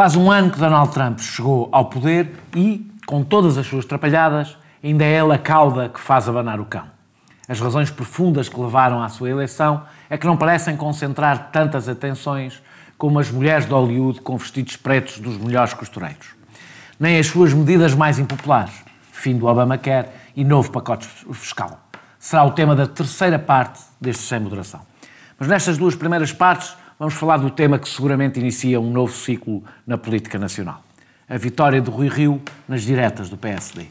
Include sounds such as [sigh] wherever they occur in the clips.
Faz um ano que Donald Trump chegou ao poder e, com todas as suas trapalhadas, ainda é ele a cauda que faz abanar o cão. As razões profundas que levaram à sua eleição é que não parecem concentrar tantas atenções como as mulheres de Hollywood com vestidos pretos dos melhores costureiros. Nem as suas medidas mais impopulares, fim do Obamacare e novo pacote fiscal. Será o tema da terceira parte deste Sem Moderação. Mas nestas duas primeiras partes vamos falar do tema que seguramente inicia um novo ciclo na política nacional. A vitória de Rui Rio nas diretas do PSD.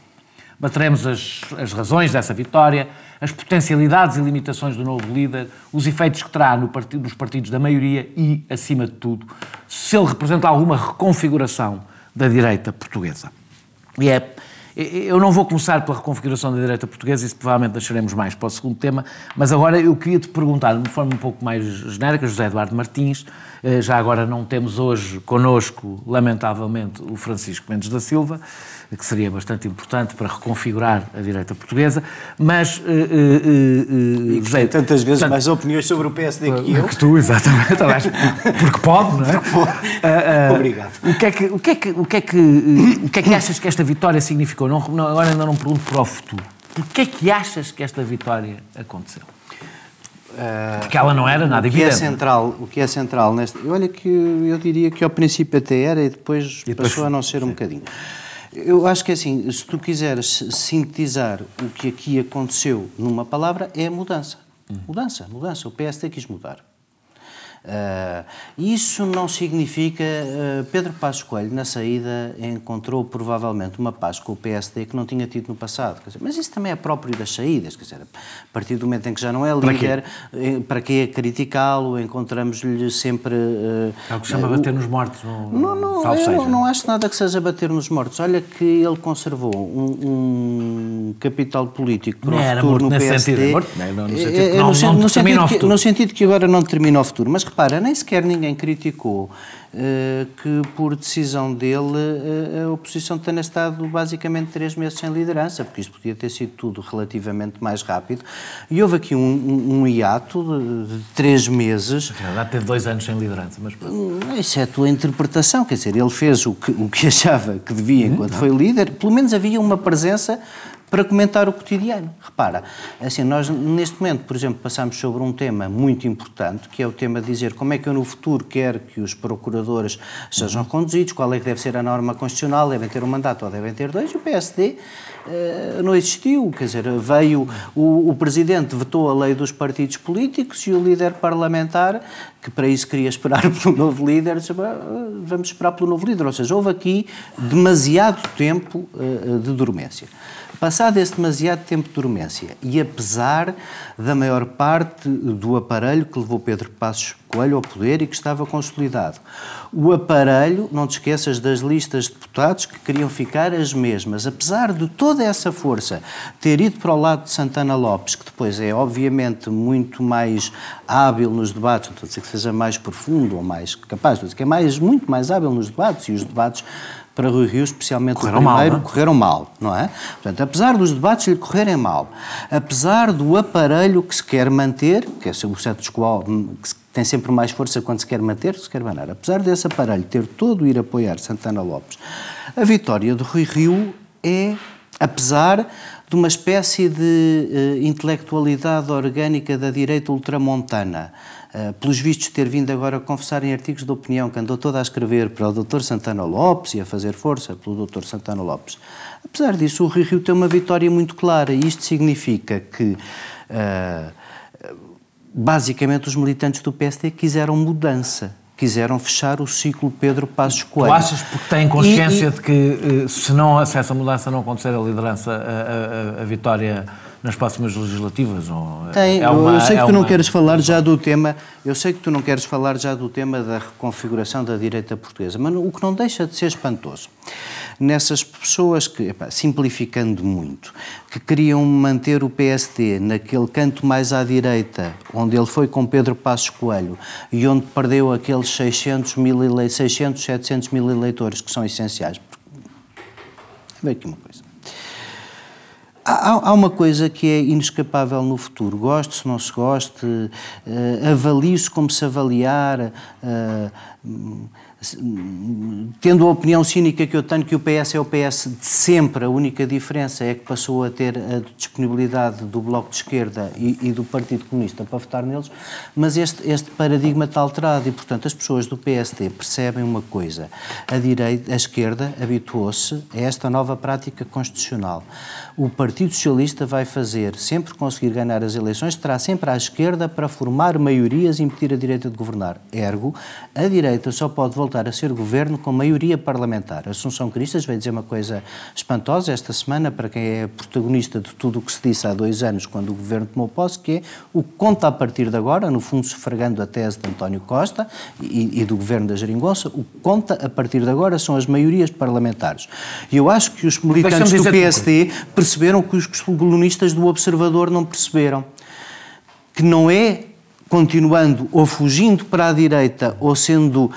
Bateremos as, as razões dessa vitória, as potencialidades e limitações do novo líder, os efeitos que terá no partido, nos partidos da maioria e, acima de tudo, se ele representa alguma reconfiguração da direita portuguesa. E é eu não vou começar pela reconfiguração da direita portuguesa, isso provavelmente deixaremos mais para o segundo tema, mas agora eu queria te perguntar, de forma um pouco mais genérica, José Eduardo Martins, já agora não temos hoje connosco, lamentavelmente, o Francisco Mendes da Silva, que seria bastante importante para reconfigurar a direita portuguesa, mas... Uh, uh, uh, tem tantas vezes portanto, mais opiniões sobre o PSD que eu. Que tu, exatamente, [laughs] porque pode, não é? [laughs] Obrigado. O que é que, o que, é que, o que, é que, o que, é que achas que esta vitória significou? Não, não, agora ainda não pergunto para o futuro. Porquê é que achas que esta vitória aconteceu? Porque ela não era nada o que é evidente. É central, o que é central nesta. Olha que eu diria que ao princípio até era e depois, e depois passou a não ser sim. um bocadinho. Eu acho que é assim, se tu quiseres sintetizar o que aqui aconteceu numa palavra, é mudança. Mudança, mudança. O PSD quis mudar. Uh, isso não significa. Uh, Pedro Passos Coelho, na saída, encontrou provavelmente uma paz com o PSD que não tinha tido no passado. Dizer, mas isso também é próprio das saídas. Quer dizer, a partir do momento em que já não é líder, para que é criticá-lo? Encontramos-lhe sempre. Uh, é o que chama bater nos mortos. No, não, não, eu não, não acho nada que seja bater nos mortos. Olha que ele conservou um, um capital político para não o futuro no PSD. Sentido, morto, não, no sentido que não, no, não, sentido que, no sentido que agora não determina o futuro. Mas repara, nem sequer ninguém criticou uh, que, por decisão dele, uh, a oposição tenha estado basicamente três meses sem liderança, porque isto podia ter sido tudo relativamente mais rápido. E houve aqui um, um, um hiato de, de, três meses. Já teve dois anos sem liderança, mas. Isso é a tua interpretação, quer dizer, ele fez o que, o que [laughs] achava que devia enquanto hum, foi líder, pelo menos havia uma presença para comentar o cotidiano. Repara, assim, nós neste momento, por exemplo, passamos sobre um tema muito importante, que é o tema de dizer como é que eu no futuro quero que os procuradores sejam conduzidos, qual é que deve ser a norma constitucional, devem ter um mandato ou devem ter dois, e o PSD uh, não existiu, quer dizer, veio, o, o Presidente vetou a lei dos partidos políticos e o líder parlamentar, que para isso queria esperar [laughs] pelo novo líder, disse, vamos esperar pelo novo líder, ou seja, houve aqui demasiado tempo uh, de dormência. Passado esse demasiado tempo de dormência e apesar da maior parte do aparelho que levou Pedro Passos Coelho ao poder e que estava consolidado, o aparelho, não te esqueças das listas de deputados que queriam ficar as mesmas, apesar de toda essa força ter ido para o lado de Santana Lopes, que depois é obviamente muito mais hábil nos debates, não estou a dizer que seja mais profundo ou mais capaz, estou a dizer que é mais, muito mais hábil nos debates e os debates para Rui Rio, especialmente correram o primeiro, mal, é? correram mal, não é? Portanto, apesar dos debates lhe correrem mal, apesar do aparelho que se quer manter, que é o status quo, que tem sempre mais força quando se quer manter, se quer banar, apesar desse aparelho ter todo ir apoiar Santana Lopes, a vitória de Rui Rio é, apesar de uma espécie de uh, intelectualidade orgânica da direita ultramontana, uh, pelos vistos ter vindo agora a confessar em artigos de opinião que andou toda a escrever para o Dr. Santana Lopes e a fazer força pelo Dr. Santana Lopes. Apesar disso, o Rio Rio tem uma vitória muito clara e isto significa que uh, basicamente os militantes do PSD quiseram mudança quiseram fechar o ciclo Pedro Passos Coelho. Tu achas porque têm consciência e, e... de que eh, se não se essa mudança não acontecer a liderança, a, a, a vitória nas próximas legislativas? Ou eh, Tem, é uma, eu sei que é tu não queres falar já do tema, eu sei que tu não queres falar já do tema da reconfiguração da direita portuguesa, mas o que não deixa de ser espantoso nessas pessoas que, epá, simplificando muito, que queriam manter o PSD naquele canto mais à direita, onde ele foi com Pedro Passos Coelho e onde perdeu aqueles 600, mil ele... 600 700 mil eleitores que são essenciais. Vê aqui uma coisa. Há, há, uma coisa que é inescapável no futuro. Goste, se não se goste, uh, avalie-se como se avaliar, uh, tendo a opinião cínica que eu tenho que o PS é o PS de sempre, a única diferença é que passou a ter a disponibilidade do Bloco de Esquerda e, e do Partido Comunista para votar neles, mas este, este paradigma está alterado e, portanto, as pessoas do PSD percebem uma coisa. A direita, a esquerda habituou-se a esta nova prática constitucional. O Partido Socialista vai fazer, sempre conseguir ganhar as eleições, terá sempre à esquerda para formar maiorias e impedir a direita de governar. Ergo, a direita só pode voltar voltar a ser governo com maioria parlamentar. Assunção Cristas veio dizer uma coisa espantosa esta semana para quem é protagonista de tudo o que se disse há dois anos quando o governo tomou posse, que é o que conta a partir de agora, no fundo sufragando a tese de António Costa e, e do governo da Geringonça, o que conta a partir de agora são as maiorias parlamentares. E eu acho que os militantes do PSD perceberam que os colunistas do Observador não perceberam. Que não é continuando ou fugindo para a direita ou sendo uh,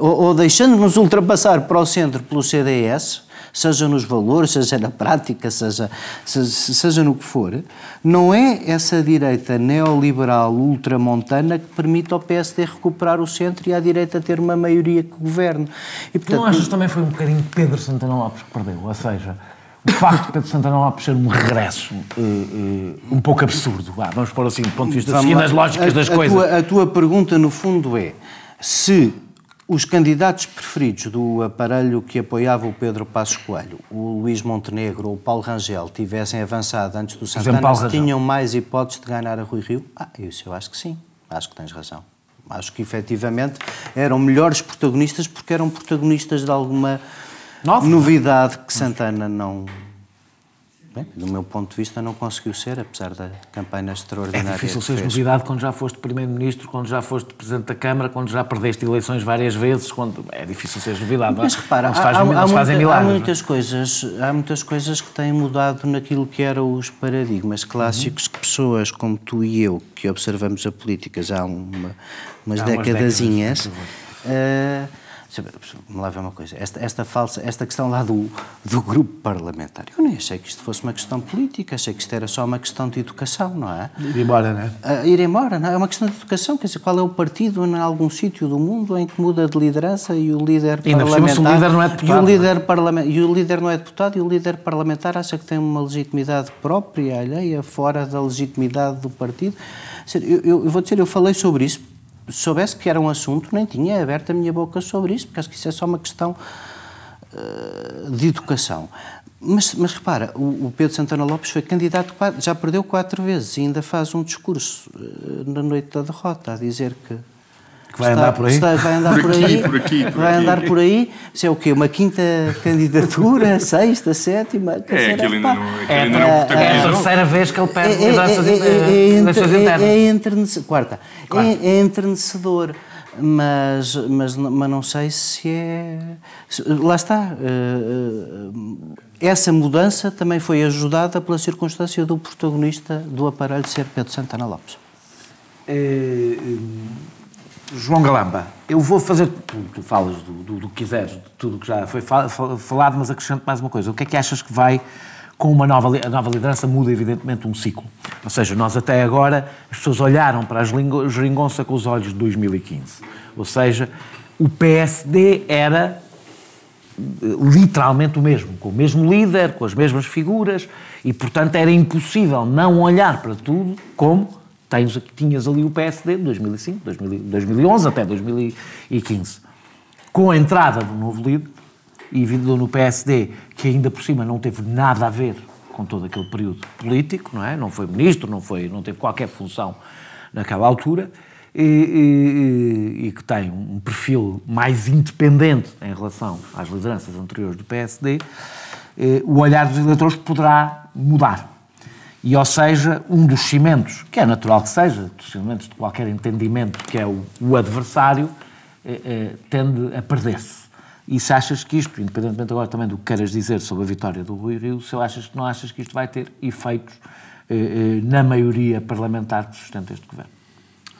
ou, ou deixando-nos ultrapassar para o centro pelo CDS, seja nos valores, seja na prática, seja, seja, seja no que for, não é essa direita neoliberal ultramontana que permite ao PSD recuperar o centro e à direita ter uma maioria que governe. E, portanto, não achas que também foi um bocadinho Pedro Santana Lopes que perdeu? Ou seja, o facto de Pedro Santana Lopes ser um regresso uh, uh, um pouco absurdo, vá, vamos pôr assim, do ponto de vista, seguindo as lógicas a, das a coisas. Tua, a tua pergunta, no fundo, é se os candidatos preferidos do aparelho que apoiava o Pedro Passos Coelho, o Luís Montenegro ou o Paulo Rangel, tivessem avançado antes do Santana, se tinham mais hipóteses de ganhar a Rui Rio? Ah, isso eu acho que sim. Acho que tens razão. Acho que, efetivamente, eram melhores protagonistas porque eram protagonistas de alguma Nove? Novidade que Santana não. Bem, do meu ponto de vista, não conseguiu ser, apesar da campanha extraordinária. É difícil ser novidade quando já foste Primeiro-Ministro, quando já foste Presidente da Câmara, quando já perdeste eleições várias vezes. Quando... É difícil ser novidade. Mas repara, há, faz, há, há, muita, milagres, há, é? muitas coisas, há muitas coisas que têm mudado naquilo que eram os paradigmas clássicos uhum. que pessoas como tu e eu, que observamos a política já há uma, umas há décadazinhas. Umas me ver uma coisa. Esta, esta, falsa, esta questão lá do, do grupo parlamentar, eu nem achei que isto fosse uma questão política, achei que isto era só uma questão de educação, não é? Ir embora, não é? Uh, ir embora, não é? É uma questão de educação, quer dizer, qual é o partido em algum sítio do mundo em que muda de liderança e o líder e parlamentar... o líder não é deputado. E o líder, parlament, e o líder não é deputado e o líder parlamentar acha que tem uma legitimidade própria, alheia, fora da legitimidade do partido. Eu, eu, eu vou dizer, eu falei sobre isso soubesse que era um assunto, nem tinha aberto a minha boca sobre isso, porque acho que isso é só uma questão uh, de educação. Mas, mas repara, o, Pedro Santana Lopes foi candidato, já perdeu quatro vezes e ainda faz um discurso uh, na noite da derrota a dizer que que vai está, andar por aí? Está, vai andar por, aqui, aí. Por aqui, por vai aqui. andar por aí. Isso é o quê? Uma quinta candidatura? [laughs] sexta, sétima? É, aquilo ainda não, é, ainda não é, é a terceira vez que ele perde é, mudanças, é, é, é, internas. É, enternecedor. Quarta. É, é entrenecedor. Mas, mas, mas não sei se é. Lá está. Essa mudança também foi ajudada pela circunstância do protagonista do aparelho ser Pedro Santana Lopes. É, João Galamba, eu vou fazer. Tu, tu falas do, do, do, que quiseres, de tudo que já foi falado, mas acrescento mais uma coisa. O que é que achas que vai com uma nova, a nova liderança muda evidentemente um ciclo. Ou seja, nós até agora as pessoas olharam para a geringonça com os olhos de 2015. Ou seja, o PSD era eh, literalmente o mesmo, com o mesmo líder, com as mesmas figuras e, portanto, era impossível não olhar para tudo como tens, tinhas ali o PSD de 2005, 2011 até 2015. Com a entrada do novo líder e vindo no PSD, que ainda por cima não teve nada a ver com todo aquele período político, não é? Não foi ministro, não, foi, não teve qualquer função naquela altura, e, e, e, que tem um perfil mais independente em relação às lideranças anteriores do PSD, eh, o olhar dos eleitores poderá mudar. E, ou seja, um dos cimentos, que é natural que seja, dos cimentos de qualquer entendimento que é o, o adversário, eh, eh, tende a perder-se. E se achas que isto, independentemente agora também do que queiras dizer sobre a vitória do Rui Rio, se achas que não achas que isto vai ter efeitos eh, eh, na maioria parlamentar que sustenta este governo?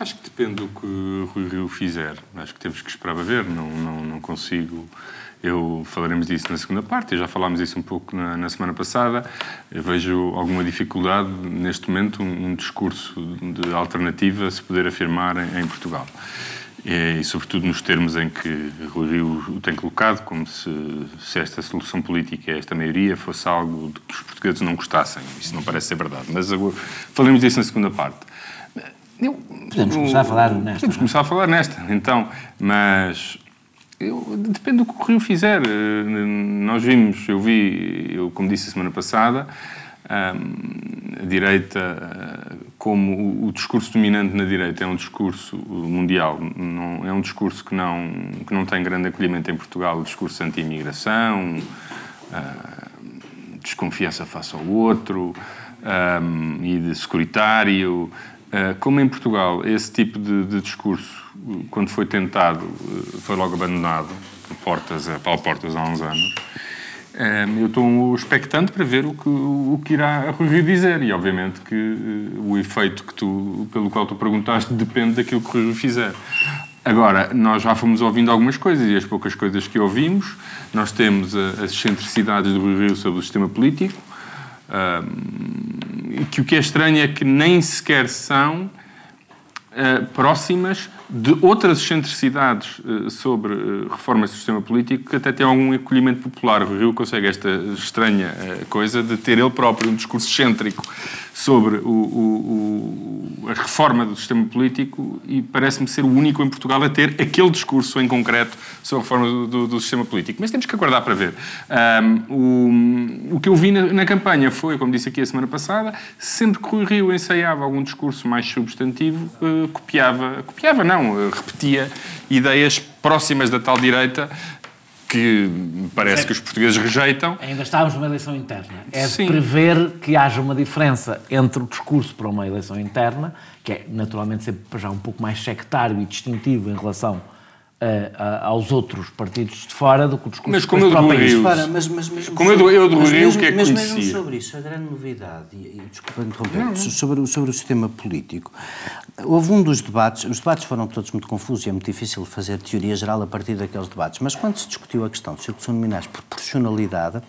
Acho que depende do que o Rui Rio fizer. Acho que temos que esperar a ver. Não, não, não consigo eu falaremos disso na segunda parte, já falámos isso um pouco na, na semana passada. Eu vejo alguma dificuldade, neste momento, um, um discurso de alternativa se poder afirmar em, em Portugal. e, e, sobretudo nos termos em que Rui Rio o tem colocado, como se, se esta solução política, esta maioria, fosse algo de que os portugueses não gostassem. Isso não parece ser verdade. Mas agora, falemos disso na segunda parte. Eu, podemos começar a falar nesta. Podemos é? começar a falar nesta, então, mas eu, depende do que o Rio fizer. Nós vimos, eu vi, eu, como disse a semana passada, a direita, como o discurso dominante na direita é um discurso mundial, não, é um discurso que não, que não tem grande acolhimento em Portugal, o discurso anti-imigração, desconfiança face ao outro e de securitário. como em Portugal esse tipo de, de discurso, quando foi tentado, foi logo abandonado, por portas, Paulo Portas há uns anos, eu estou expectante para ver o que, o que irá Rui Rio dizer. E, obviamente, que uh, o efeito que tu, pelo qual tu perguntaste depende daquilo que o Rui fizer. Agora, nós já fomos ouvindo algumas coisas e as poucas coisas que ouvimos, nós temos a, as excentricidades do Rui Rio sobre o sistema político, uh, que o que é estranho é que nem sequer são uh, próximas de outras excentricidades uh, sobre uh, reformas do sistema político que até tem algum acolhimento popular. O Rio consegue esta estranha coisa de ter ele próprio um discurso excêntrico sobre o, o, o, a reforma do sistema político e parece-me ser o único em Portugal a ter aquele discurso em concreto sobre a reforma do, do, do sistema político. Mas temos que aguardar para ver. Um, o, que eu vi na, na, campanha foi, como disse aqui a semana passada, sempre que o Rio ensaiava algum discurso mais substantivo, copiava, copiava não, uh, repetia ideias próximas da tal direita que parece é, que os portugueses rejeitam. Ainda estávamos numa eleição interna. É Sim. de prever que haja uma diferença entre o discurso para uma eleição interna, que é naturalmente sempre já um pouco mais sectário e distintivo em relação aos outros partidos de fora do que o discurso mas como eu do Rio, mas, mas mesmo como sobre, eu do Rio, o que é Mas mesmo sobre isso, a grande novidade, e, e desculpa interromper, sobre, sobre o sistema político, houve um dos debates, os debates foram todos muito confusos e é muito difícil fazer teoria geral a partir daqueles debates, mas quando se discutiu a questão de circulação nominais por proporcionalidade...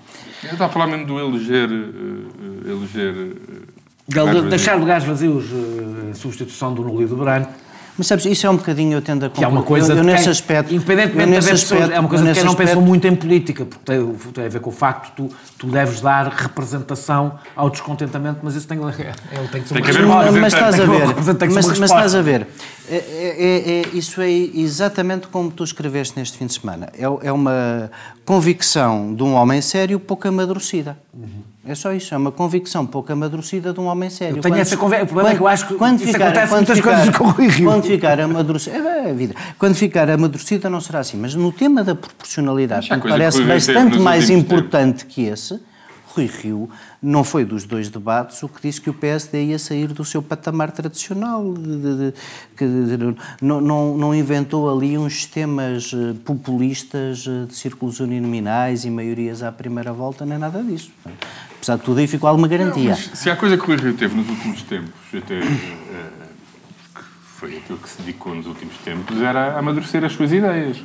Eu estava a falar mesmo do eleger... Uh, eleger uh, deixar lugares vazios uh, em substituição do nulo e do branco, mas sabes, isso é um bocadinho, eu tendo a Que é uma coisa eu, eu nesse aspecto. Independentemente nesse de pessoas, aspecto, é uma coisa que quem não aspecto, pensam muito em política, porque tem, tem, a ver com o facto de tu, tu deves dar representação ao descontentamento, mas isso tem, é, [laughs] tem que ser tem que haver uma Mas estás a ver, mas, mas estás a ver, é, é, é, isso é exatamente como tu escreveste neste fim de semana. É, é uma convicção de um homem sério pouco amadurecida. Uhum. É só isso, é uma convicção pouco amadurecida de um homem sério. Eu tenho quando, essa convicção, o problema quando, é que eu acho que quando isso ficar, acontece quando muitas ficar, coisas com o Rui Rio. Quando ficar amadurecida, é, é vida. Quando ficar amadurecida não será assim, mas no tema da proporcionalidade, parece bastante mais importante tempos. que esse, Rui Rio não foi dos dois debates o que disse que o PSD ia sair do seu patamar tradicional, de, não, não, não, inventou ali uns sistemas eh, populistas eh, de círculos uninominais e maiorias à primeira volta, nem nada disso. Apesar de tudo, aí ficou alguma garantia. Não, se há coisa que o Rui Rio teve nos últimos tempos, até, uh, foi aquilo que se dedicou nos últimos tempos, era amadurecer as suas ideias.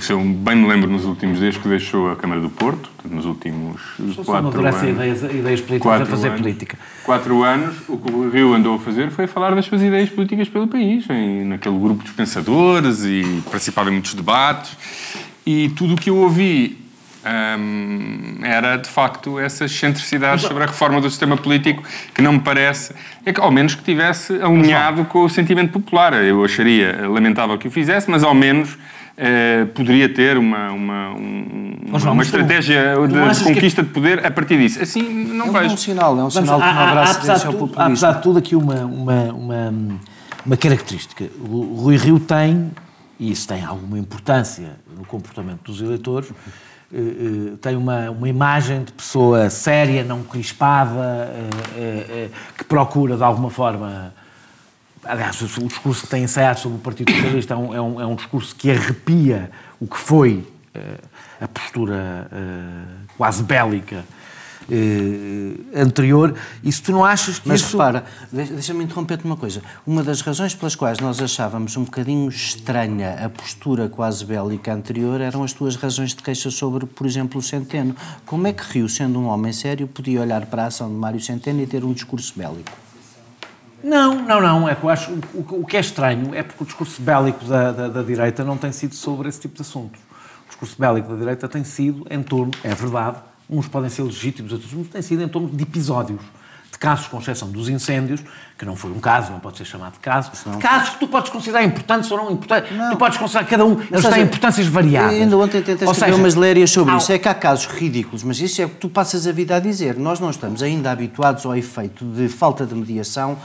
Se eu bem me lembro nos últimos dias que deixou a Câmara do Porto, nos últimos quatro anos. ideias, ideias políticas a fazer anos, política. Quatro anos, o que o Rio andou a fazer foi falar das suas ideias políticas pelo país, em, naquele grupo de pensadores e participava em muitos debates. E tudo o que eu ouvi um, era de facto essas excentricidades sobre a reforma do sistema político que não me parece, é que, ao menos que tivesse alinhado com o sentimento popular. Eu acharia lamentável que o fizesse, mas ao menos Uh, poderia ter uma, uma, um, uma, uma estratégia de conquista que... de poder a partir disso. Assim, não é vejo. É um sinal, é um sinal que não haverá cedência ao populismo. Apesar de tudo, aqui uma, uma, uma, uma característica. O Rui Rio tem, e isso tem alguma importância no comportamento dos eleitores, eh, eh, tem uma, uma imagem de pessoa séria, não crispada, eh, que procura de alguma forma. Aliás, o discurso que tem ensaiado sobre o Partido Socialista é um, é um, é um discurso que arrepia o que foi a postura quase bélica eh, anterior, e se tu não achas que Mas isso... repara, deixa-me interromper-te uma coisa. Uma das razões pelas quais nós achávamos um bocadinho estranha a postura quase bélica anterior eram as tuas razões de queixa sobre, por exemplo, o Centeno. Como é que Rio, sendo um homem sério, podia olhar para a ação de Mário Centeno e ter um discurso bélico? Não, não, não. É que eu acho o, o que é estranho é porque o discurso bélico da, da, da, direita não tem sido sobre esse tipo de assuntos. O discurso bélico da direita tem sido em torno, é verdade, uns podem ser legítimos, outros não, tem sido em torno de episódios de casos, com exceção dos incêndios, que não foi um caso, não pode ser chamado de caso, de casos que tu podes considerar importantes ou não importantes, não. tu podes considerar cada um, eles têm importâncias variáveis. Ainda ontem tentei escrever umas lérias sobre isso, é que há casos ridículos, mas isso é o que tu passas a vida a dizer. Nós não estamos ainda habituados ao efeito de falta de mediação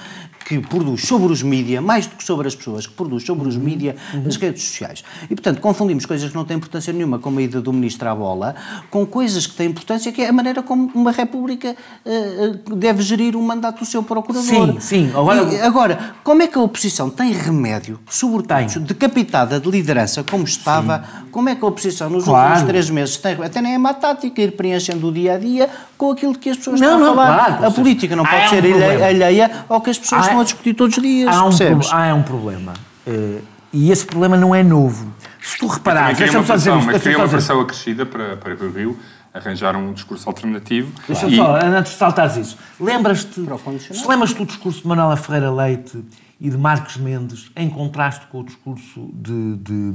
que produz sobre os mídia, mais do que sobre as pessoas, que produz sobre os mídia uhum. as redes sociais. E, portanto, confundimos coisas que não têm importância nenhuma, como a ida do ministro à bola, com coisas que têm importância, que é a maneira como uma república uh, deve gerir o mandato do seu procurador. Sim, sim. Agora, e, agora como é que a oposição tem remédio, sobretudo decapitada de liderança, como estava, sim. como é que a oposição nos claro. últimos três meses tem, até nem é má tática, ir preenchendo o dia a dia com aquilo que as pessoas não, estão não, a falar. Claro, a política não pode ser um alheia ao que as pessoas estão a discutir todos os dias. Há um, há um problema. Uh, e esse problema não é novo. Se tu reparares, deixa-me Mas uma pressão acrescida para, para o Rio arranjar um discurso alternativo. Deixa-me e... só, antes de saltares isso, lembras-te, se lembras-te do discurso de Manuela Ferreira Leite e de Marcos Mendes em contraste com o discurso de, de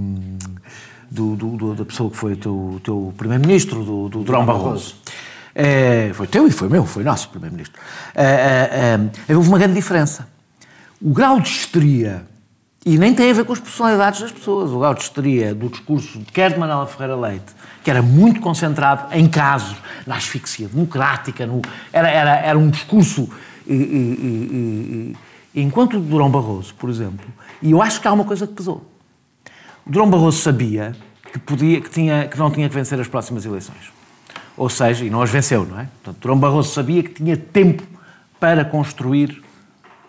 do, do, do, da pessoa que foi o teu, teu primeiro-ministro, do, do Durão Barroso. É, foi teu e foi meu, foi nosso primeiro-ministro. É, é, houve uma grande diferença. O grau de histeria, e nem tem a ver com as personalidades das pessoas, o grau de histeria do discurso, quer de Manuela Ferreira Leite, que era muito concentrado em casos, na asfixia democrática, no, era, era, era um discurso. Enquanto o Durão Barroso, por exemplo, e eu acho que há uma coisa que pesou. O Durão Barroso sabia que, podia, que, tinha, que não tinha que vencer as próximas eleições. Ou seja, e não as venceu, não é? Portanto, Durão Barroso sabia que tinha tempo para construir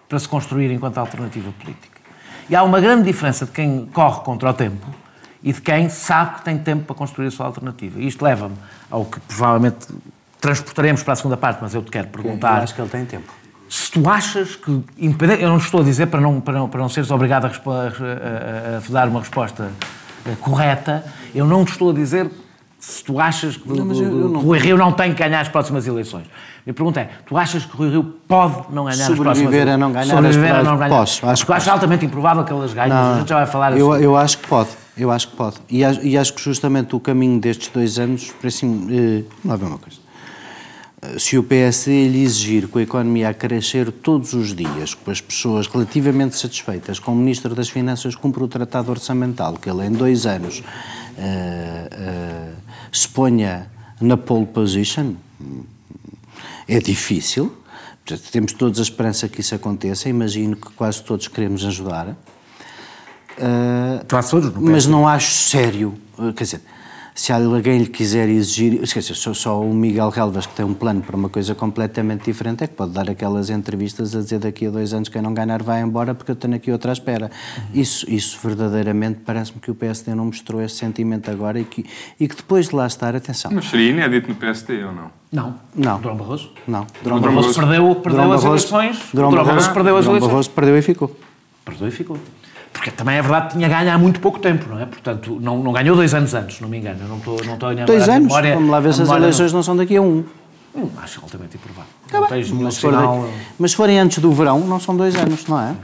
para se construir enquanto alternativa política. E há uma grande diferença de quem corre contra o tempo e de quem sabe que tem tempo para construir a sua alternativa. E isto leva-me ao que provavelmente transportaremos para a segunda parte, mas eu te quero perguntar. Eu acho que ele tem tempo. Se tu achas que, eu não estou a dizer para não, para não, para não seres obrigado a, a, a, a dar uma resposta eh, correta, eu não te estou a dizer se tu achas que não, o Rui Rio não tem que ganhar as próximas eleições. Minha pergunta é, tu achas que o Rui Rio pode não ganhar as próximas eleições? A não ganhar Sobreviver a não ganhar? Posso. Acho Porque acho altamente improvável que elas ganhem, não, a gente já vai falar eu, assim. Eu acho que pode. Eu acho que pode. E acho, e acho que justamente o caminho destes dois anos, para assim, eh, lá ver uma coisa. Eh, se o PSD lhe exigir com a economia a crescer todos os dias, com as pessoas relativamente satisfeitas, com o Ministro das Finanças cumpre o tratado orçamental, que ele em dois anos uh, se ponha na pole position, é difícil. Temos todos a esperança que isso aconteça. Imagino que quase todos queremos ajudar. Uh, todos, não mas não acho sério. Quer dizer, se alguém lhe quiser exigir. Esqueça, só, só o Miguel Relvas, que tem um plano para uma coisa completamente diferente, é que pode dar aquelas entrevistas a dizer daqui a dois anos quem não ganhar vai embora porque eu tenho aqui outra à espera. Uhum. Isso, isso verdadeiramente parece-me que o PSD não mostrou esse sentimento agora e que, e que depois de lá estar, atenção. Mas seria inédito no PSD ou não? Não. Não. Durão Barroso? Não. Durão Barroso, perdeu, perdeu as eleições. Durão Barroso, perdeu as eleições. Barroso perdeu e ficou. Perdeu e ficou. Porque também é verdade que tinha ganho há muito pouco tempo, não é? Portanto, não, não ganhou dois anos antes, não me engano. Eu não estou, não estou a Dois anos? Memória, Vamos lá ver se as eleições não... não são daqui a um. Hum, acho altamente improvável. Tá mas, se mas se forem antes do verão, não são dois anos, não é?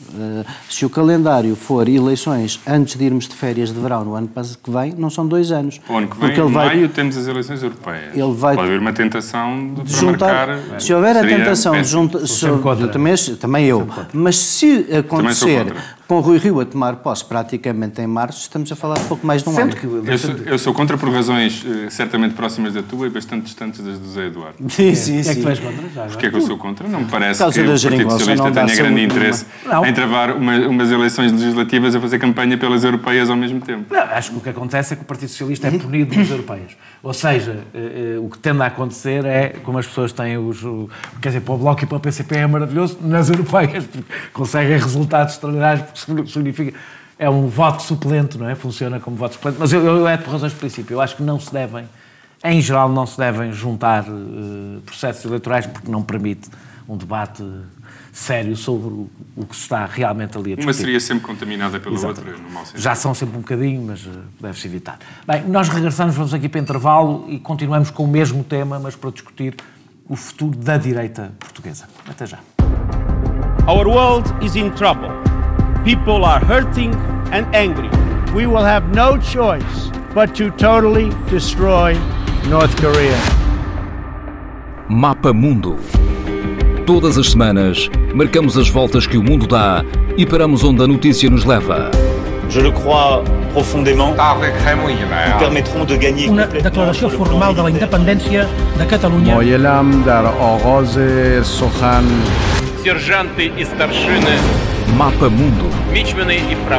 Uh, se o calendário for eleições antes de irmos de férias de verão no ano que vem, não são dois anos. O ano que vem, em vai, maio, temos as eleições europeias. Ele vai, Pode haver uma tentação de, de juntar. Marcar, se houver a tentação de juntar. Também, também eu. Mas se acontecer com o Rui Rio a tomar posse praticamente em março, estamos a falar de pouco mais de um ano. Eu sou, eu sou, contra por razões uh, certamente próximas da tua e bastante distantes das do Zé Eduardo. Sim, sim, sim. É que tu és contra já? Porquê é que eu sou contra? Não me parece que o Partido Socialista tenha grande interesse em travar uma, umas eleições legislativas a fazer campanha pelas europeias ao mesmo tempo. Não, acho que o que acontece é que o Partido Socialista é punido nas europeias. Ou seja, uh, uh, o que tende a acontecer é, como as pessoas têm os... Quer dizer, para o Bloco e para o PCP é maravilhoso, nas europeias conseguem resultados extraordinários significa. É um voto suplente, não é? Funciona como voto suplente. Mas eu, eu é por razões de princípio. Eu acho que não se devem, em geral, não se devem juntar uh, processos eleitorais porque não permite um debate sério sobre o, que se está realmente ali a discutir. Uma seria sempre contaminada pela Exatamente. outra, no mau sentido. Já são sempre um bocadinho, mas uh, deve-se evitar. Bem, nós regressamos, vamos aqui para intervalo e continuamos com o mesmo tema, mas para discutir o futuro da direita portuguesa. Até já. Our world is in trouble. People are hurting and angry. We will have no choice but to totally destroy North Korea. Mapa Mundo. Todas as semanas, marcamos as voltas que o mundo dá e paramos onde a notícia nos leva. Je le crois profondément. Nous permettront de gagner Una declaració formal de la independència de Catalunya. Moyelam dar ogoze sohan. Сержанты и старшины Mapa Mundo.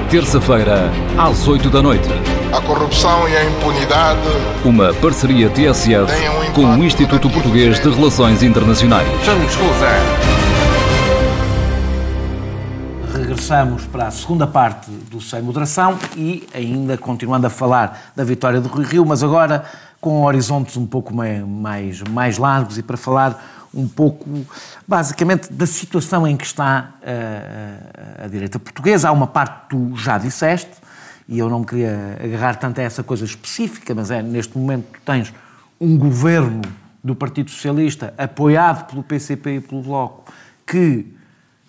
Terça-feira, às 8 da noite. A corrupção e a impunidade. Uma parceria TSF um com o Instituto Português de Relações Internacionais. Regressamos para a segunda parte do Sem Moderação e ainda continuando a falar da vitória do Rio Rio, mas agora com horizontes um pouco mais, mais largos e para falar um pouco, basicamente, da situação em que está eh, a, direita portuguesa. Há uma parte que tu já disseste, e eu não me queria agarrar tanto a essa coisa específica, mas é neste momento tu tens um governo do Partido Socialista apoiado pelo PCP e pelo Bloco que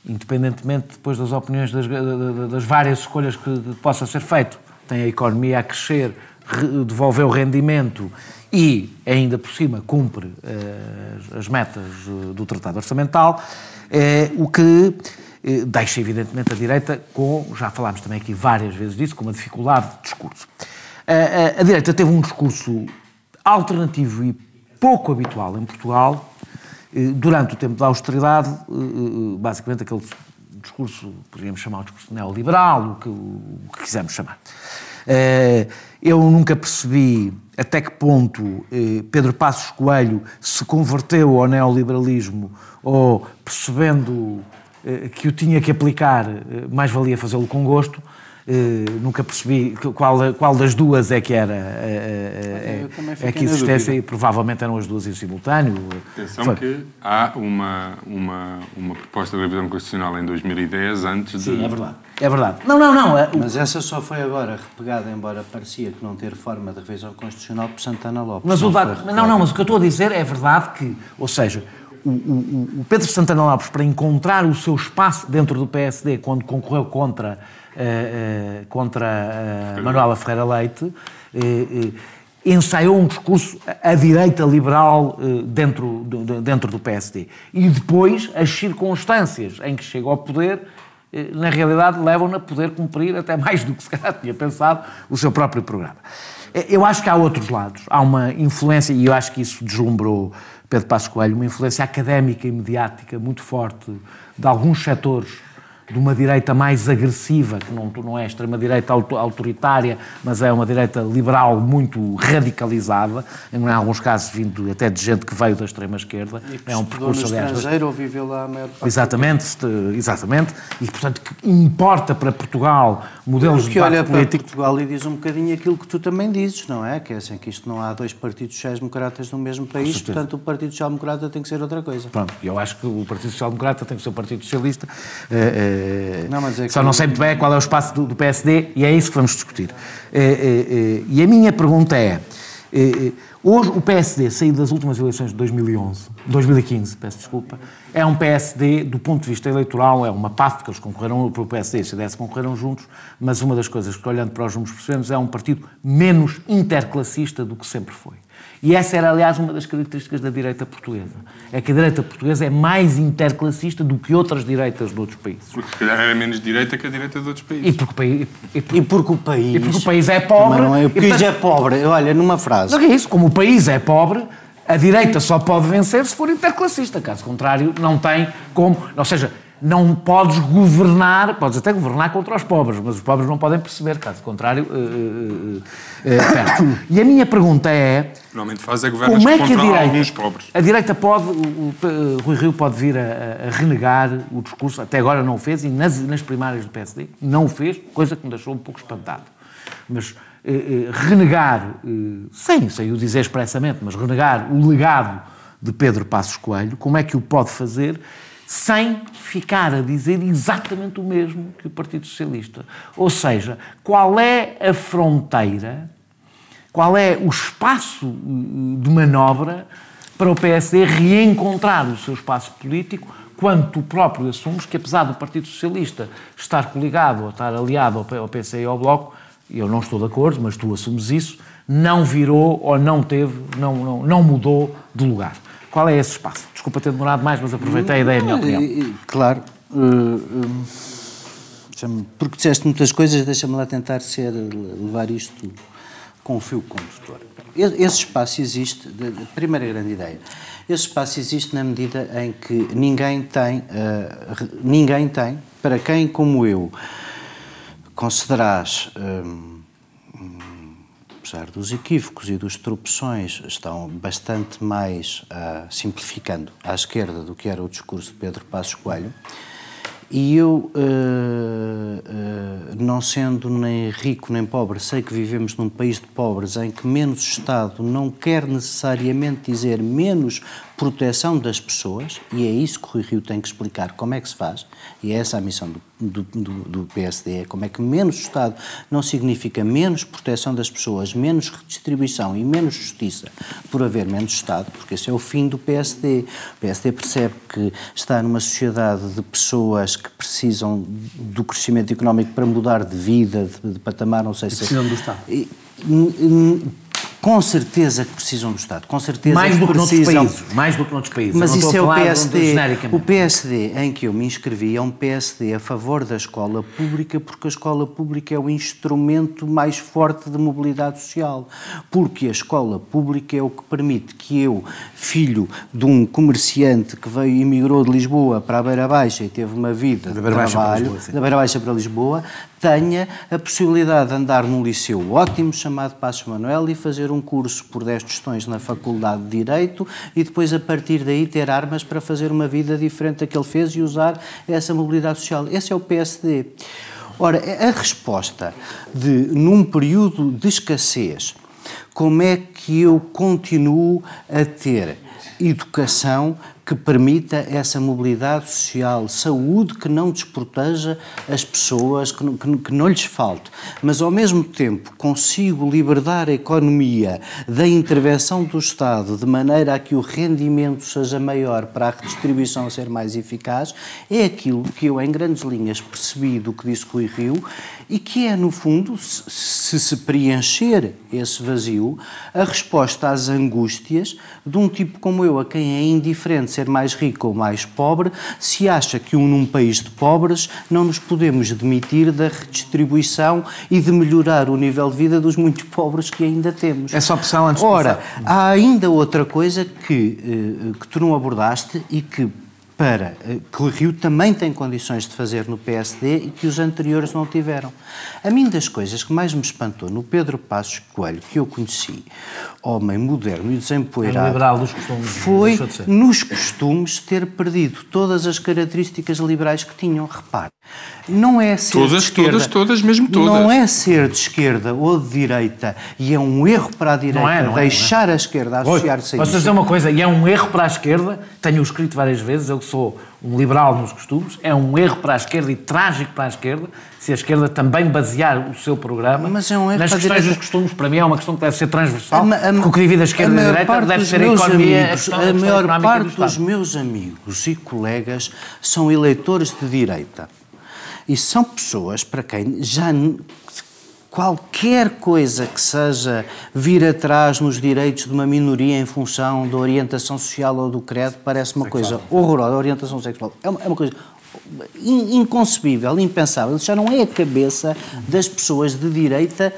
independentemente depois das opiniões das, das várias escolhas que possa ser feito, tem a economia a crescer, re- devolveu rendimento e, ainda por cima, cumpre eh, as- as metas eh, do Tratado Orçamental, eh, o que deixa, evidentemente, a direita com, já falámos também aqui várias vezes disso, com uma dificuldade de discurso. A- direita teve um discurso alternativo e pouco habitual em Portugal, durante o tempo da austeridade, basicamente aquele discurso, poderíamos chamar o discurso neoliberal, o que, o que quisermos chamar. Eu nunca percebi até que ponto eh, Pedro Passos Coelho se converteu ao neoliberalismo ou, percebendo eh, que o tinha que aplicar, eh, mais valia fazê-lo com gosto. Eh, nunca percebi qual, qual das duas é que era eh, eh, é que dúvida. e provavelmente eram as duas em simultâneo. Atenção Foi. que há uma, uma, uma proposta de revisão constitucional em 2010 antes de... Sim, é verdade. É verdade. Não, não, não. é- o- Mas essa só foi agora repegada, embora parecia que não ter forma de revisão constitucional por Santana Lopes. Mas o Não debate, não, não, mas o que eu estou a dizer é verdade que, ou seja, o, o- o Pedro Santana Lopes, para encontrar o seu espaço dentro do PSD, quando concorreu contra, eh, eh, contra eh, Manuela Ferreira Leite, ensaiou um discurso à direita liberal dentro, do, dentro do PSD. E depois, as circunstâncias em que chega ao poder na realidade, levam-no a poder cumprir, até mais do que se calhar tinha pensado, o seu próprio programa. Eh, Eu acho que há outros lados. Há uma influência, e eu acho que isso deslumbrou Pedro Passos Coelho, uma influência académica e mediática muito forte de alguns setores de uma direita mais agressiva, que não, não é extrema-direita auto- autoritária, mas é uma direita liberal muito radicalizada, em alguns casos vindo até de gente que veio da extrema-esquerda. É um Estudou no percurso, aliás, estrangeiro ou viveu lá a maior parte Exatamente, exatamente. E, portanto, que importa para Portugal modelos de que olha debate para político. Portugal e diz um bocadinho aquilo que tu também dizes, não é? Que é assim, que isto não há dois partidos sociais-democratas no mesmo país, portanto o Partido Social-Democrata tem que ser outra coisa. Pronto, eu acho que o Partido Social Democrata tem que ser o Partido Socialista. Eh, eh, Não, mas é só que- não sei muito bem qual é o espaço do, do PSD e é isso que vamos discutir. Eh, eh, eh, e a minha pergunta é: eh, eh, hoje o PSD, saído das últimas eleições de 2011, 2015, peço desculpa, é um PSD, do ponto de vista eleitoral, é uma parte que eles concorreram, para o PSD e o CDS concorreram juntos, mas uma das coisas que, olhando para os números, percebemos é um partido menos interclassista do que sempre foi. E essa era, aliás, uma das características da direita portuguesa. É que a direita portuguesa é mais interclassista do que outras direitas de outros países. Porque se calhar era menos direita que a direita de outros E países. porque o país, e porque, E porque o país. e porque o país é pobre. Não é, o e, país é pobre. Olha, numa frase. Mas é isso, como o país é pobre, a direita só pode vencer se for interclassista. Caso contrário, não tem como. Ou seja, não podes governar, podes até governar contra os pobres, mas os pobres não podem perceber. Caso contrário, eh, eh, eh, perdes. [coughs] E a minha pergunta é. Normalmente faz é governos Como é que a direita, alguns pobres. a direita pode, o, o, o Rui Rio pode vir a, a renegar o discurso, até agora não o fez, e nas, nas primárias do PSD não o fez, coisa que me deixou um pouco espantado. Mas eh, eh, renegar, eh, sem, sem o dizer expressamente, mas renegar o legado de Pedro Passos Coelho, como é que o pode fazer sem ficar a dizer exatamente o mesmo que o Partido Socialista? Ou seja, qual é a fronteira qual é o espaço uh, de manobra para o PSD reencontrar o seu espaço político quando tu próprio assumes que, apesar do Partido Socialista estar coligado ou estar aliado ao PC e ao Bloco, eu não estou de acordo, mas tu assumes isso, não virou ou não teve, não, não, não mudou de lugar. Qual é esse espaço? Desculpa ter demorado mais, mas aproveitei a ideia, a minha opinião. Claro. Uh, uh, porque disseste muitas coisas, deixa-me lá tentar ser, levar isto com o fio condutor. Esse espaço existe, a primeira grande ideia, esse espaço existe na medida em que ninguém tem, uh, ninguém tem, para quem como eu consideras apesar dos equívocos e dos tropeções, estão bastante mais uh, simplificando à esquerda do que era o discurso de Pedro Passos Coelho. E eu, uh, uh, não sendo nem rico nem pobre, sei que vivemos num país de pobres em que menos Estado não quer necessariamente dizer menos proteção das pessoas, e é isso que o Rui Rio tem que explicar como é que se faz, e é essa a missão do, do, do, PSD, é como é que menos Estado não significa menos proteção das pessoas, menos redistribuição e menos justiça por haver menos Estado, porque esse é o fim do PSD. O PSD percebe que está numa sociedade de pessoas que precisam do crescimento económico para mudar de vida, de, de patamar, não sei se... Precisam do Estado. E, com certeza que precisam do Estado, com certeza mais do que, precisam. Noutros países, mais do que noutros países. Mas isso é o PSD. O PSD em que eu me inscrevi é um PSD a favor da escola pública, porque a escola pública é o instrumento mais forte de mobilidade social. Porque a escola pública é o que permite que eu, filho de um comerciante que veio e emigrou de Lisboa para a Beira Baixa e teve uma vida de trabalho, da Beira Baixa para Lisboa, tenha a possibilidade de andar num liceu ótimo chamado Passos Manuel e fazer um curso por 10 questões na Faculdade de Direito e depois a partir daí ter armas para fazer uma vida diferente da que ele fez e usar essa mobilidade social. Esse é o PSD. Ora, a resposta de, num período de escassez, como é que eu continuo a ter educação que permita essa mobilidade social, saúde que não desproteja as pessoas, que não, que, não lhes falte, mas ao mesmo tempo consigo libertar a economia da intervenção do Estado de maneira a que o rendimento seja maior para a redistribuição ser mais eficaz, é aquilo que eu, em grandes linhas, percebi do que disse Rui Rio e que é, no fundo, se se preencher esse vazio, a resposta às angústias de um tipo como eu, a quem é indiferente ser mais rico ou mais pobre, se acha que um, num país de pobres não nos podemos demitir da redistribuição e de melhorar o nível de vida dos muitos pobres que ainda temos. Essa opção antes Ora, há ainda outra coisa que, eh, que tu não abordaste e que para eh, que o Rio também tem condições de fazer no PSD e que os anteriores não tiveram. A mim das coisas que mais me espantou no Pedro Passos Coelho, que eu conheci, homem moderno e desempoeirado, liberal dos costumes, foi nos costumes ter perdido todas as características liberais que tinham. Repare, não é ser todas, de esquerda, todas, todas, mesmo todas. Não é ser de esquerda ou de direita e é um erro para a direita não é, não é, deixar é, não é. a esquerda associar-se a isso. Posso dizer uma coisa, e é um erro para a esquerda, tenho escrito várias vezes, eu sou um liberal nos costumes, é um erro para a esquerda e trágico para a esquerda, se a esquerda também basear o seu programa Mas é um erro nas questões direita... dos costumes. Para mim é uma questão que deve ser transversal, a, a, porque o que divide a esquerda a e a direita deve ser a economia, amigos, a, a, a maior parte do dos meus amigos e colegas são eleitores de direita. E são pessoas para quem já qualquer coisa que seja vir atrás nos direitos de uma minoria em função da orientação social ou do credo parece uma sexual. coisa horrorosa. A orientação sexual é uma, é uma coisa inconcebível, impensável. Isso já não é a cabeça das pessoas de direita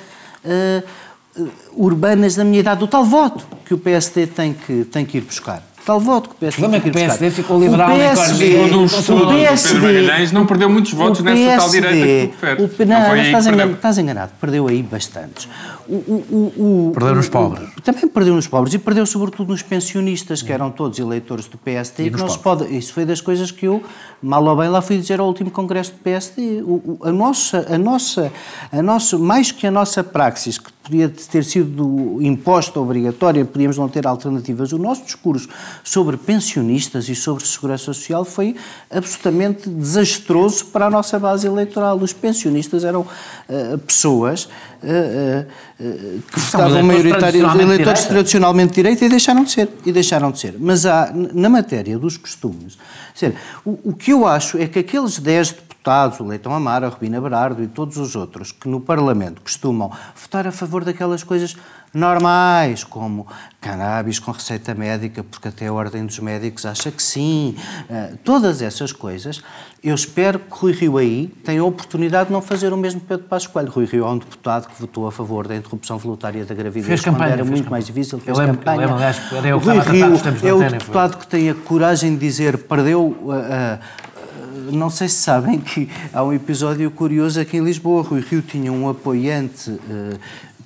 uh, urbanas da minha idade, do tal voto que o PSD tem que, tem que ir buscar tal voto que o PSD. O é que o PSD ficou liberal o PSD, o PSD, não perdeu muitos votos nessa tal direita que tu O, não, não estás, enganado, estás enganado, perdeu aí bastantes. O, o, o, perdeu nos pobres. Também perdeu nos pobres e perdeu sobretudo nos pensionistas, que eram todos eleitores do PSD. E que não se pode, isso foi das coisas que eu, mal ou bem, lá fui dizer ao último congresso do PSD. A nossa, a nossa, a nossa, mais que a nossa praxis, que podia ter sido imposta obrigatória, podíamos não ter alternativas. O nosso discurso sobre pensionistas e sobre segurança social foi absolutamente desastroso para a nossa base eleitoral. Os pensionistas eram uh, pessoas uh, uh, que votavam maioritariamente eleitores tradicionalmente de direita e deixaram de ser. E deixaram de ser. Mas há, na matéria dos costumes, dizer, o, o que eu acho é que aqueles 10 deputados, o Leitão Amara, a Rubina Berardo e todos os outros que no Parlamento costumam votar a favor daquelas coisas normais, como cannabis com receita médica, porque até a Ordem dos Médicos acha que sim, uh, todas essas coisas, eu espero que Rui Rio aí tenha a oportunidade de não fazer o mesmo Pedro Passos Coelho. Rui Rio é um deputado que votou a favor da interrupção voluntária da gravidez, fez campanha, era muito campanha. mais difícil, fez eu lembro, campanha. Eu lembro, aliás, era eu Rui Rio é o deputado foi. que tem a coragem de dizer perdeu... Uh, uh, não sei se sabem que há um episódio curioso aqui em Lisboa. Rui Rio tinha um apoiante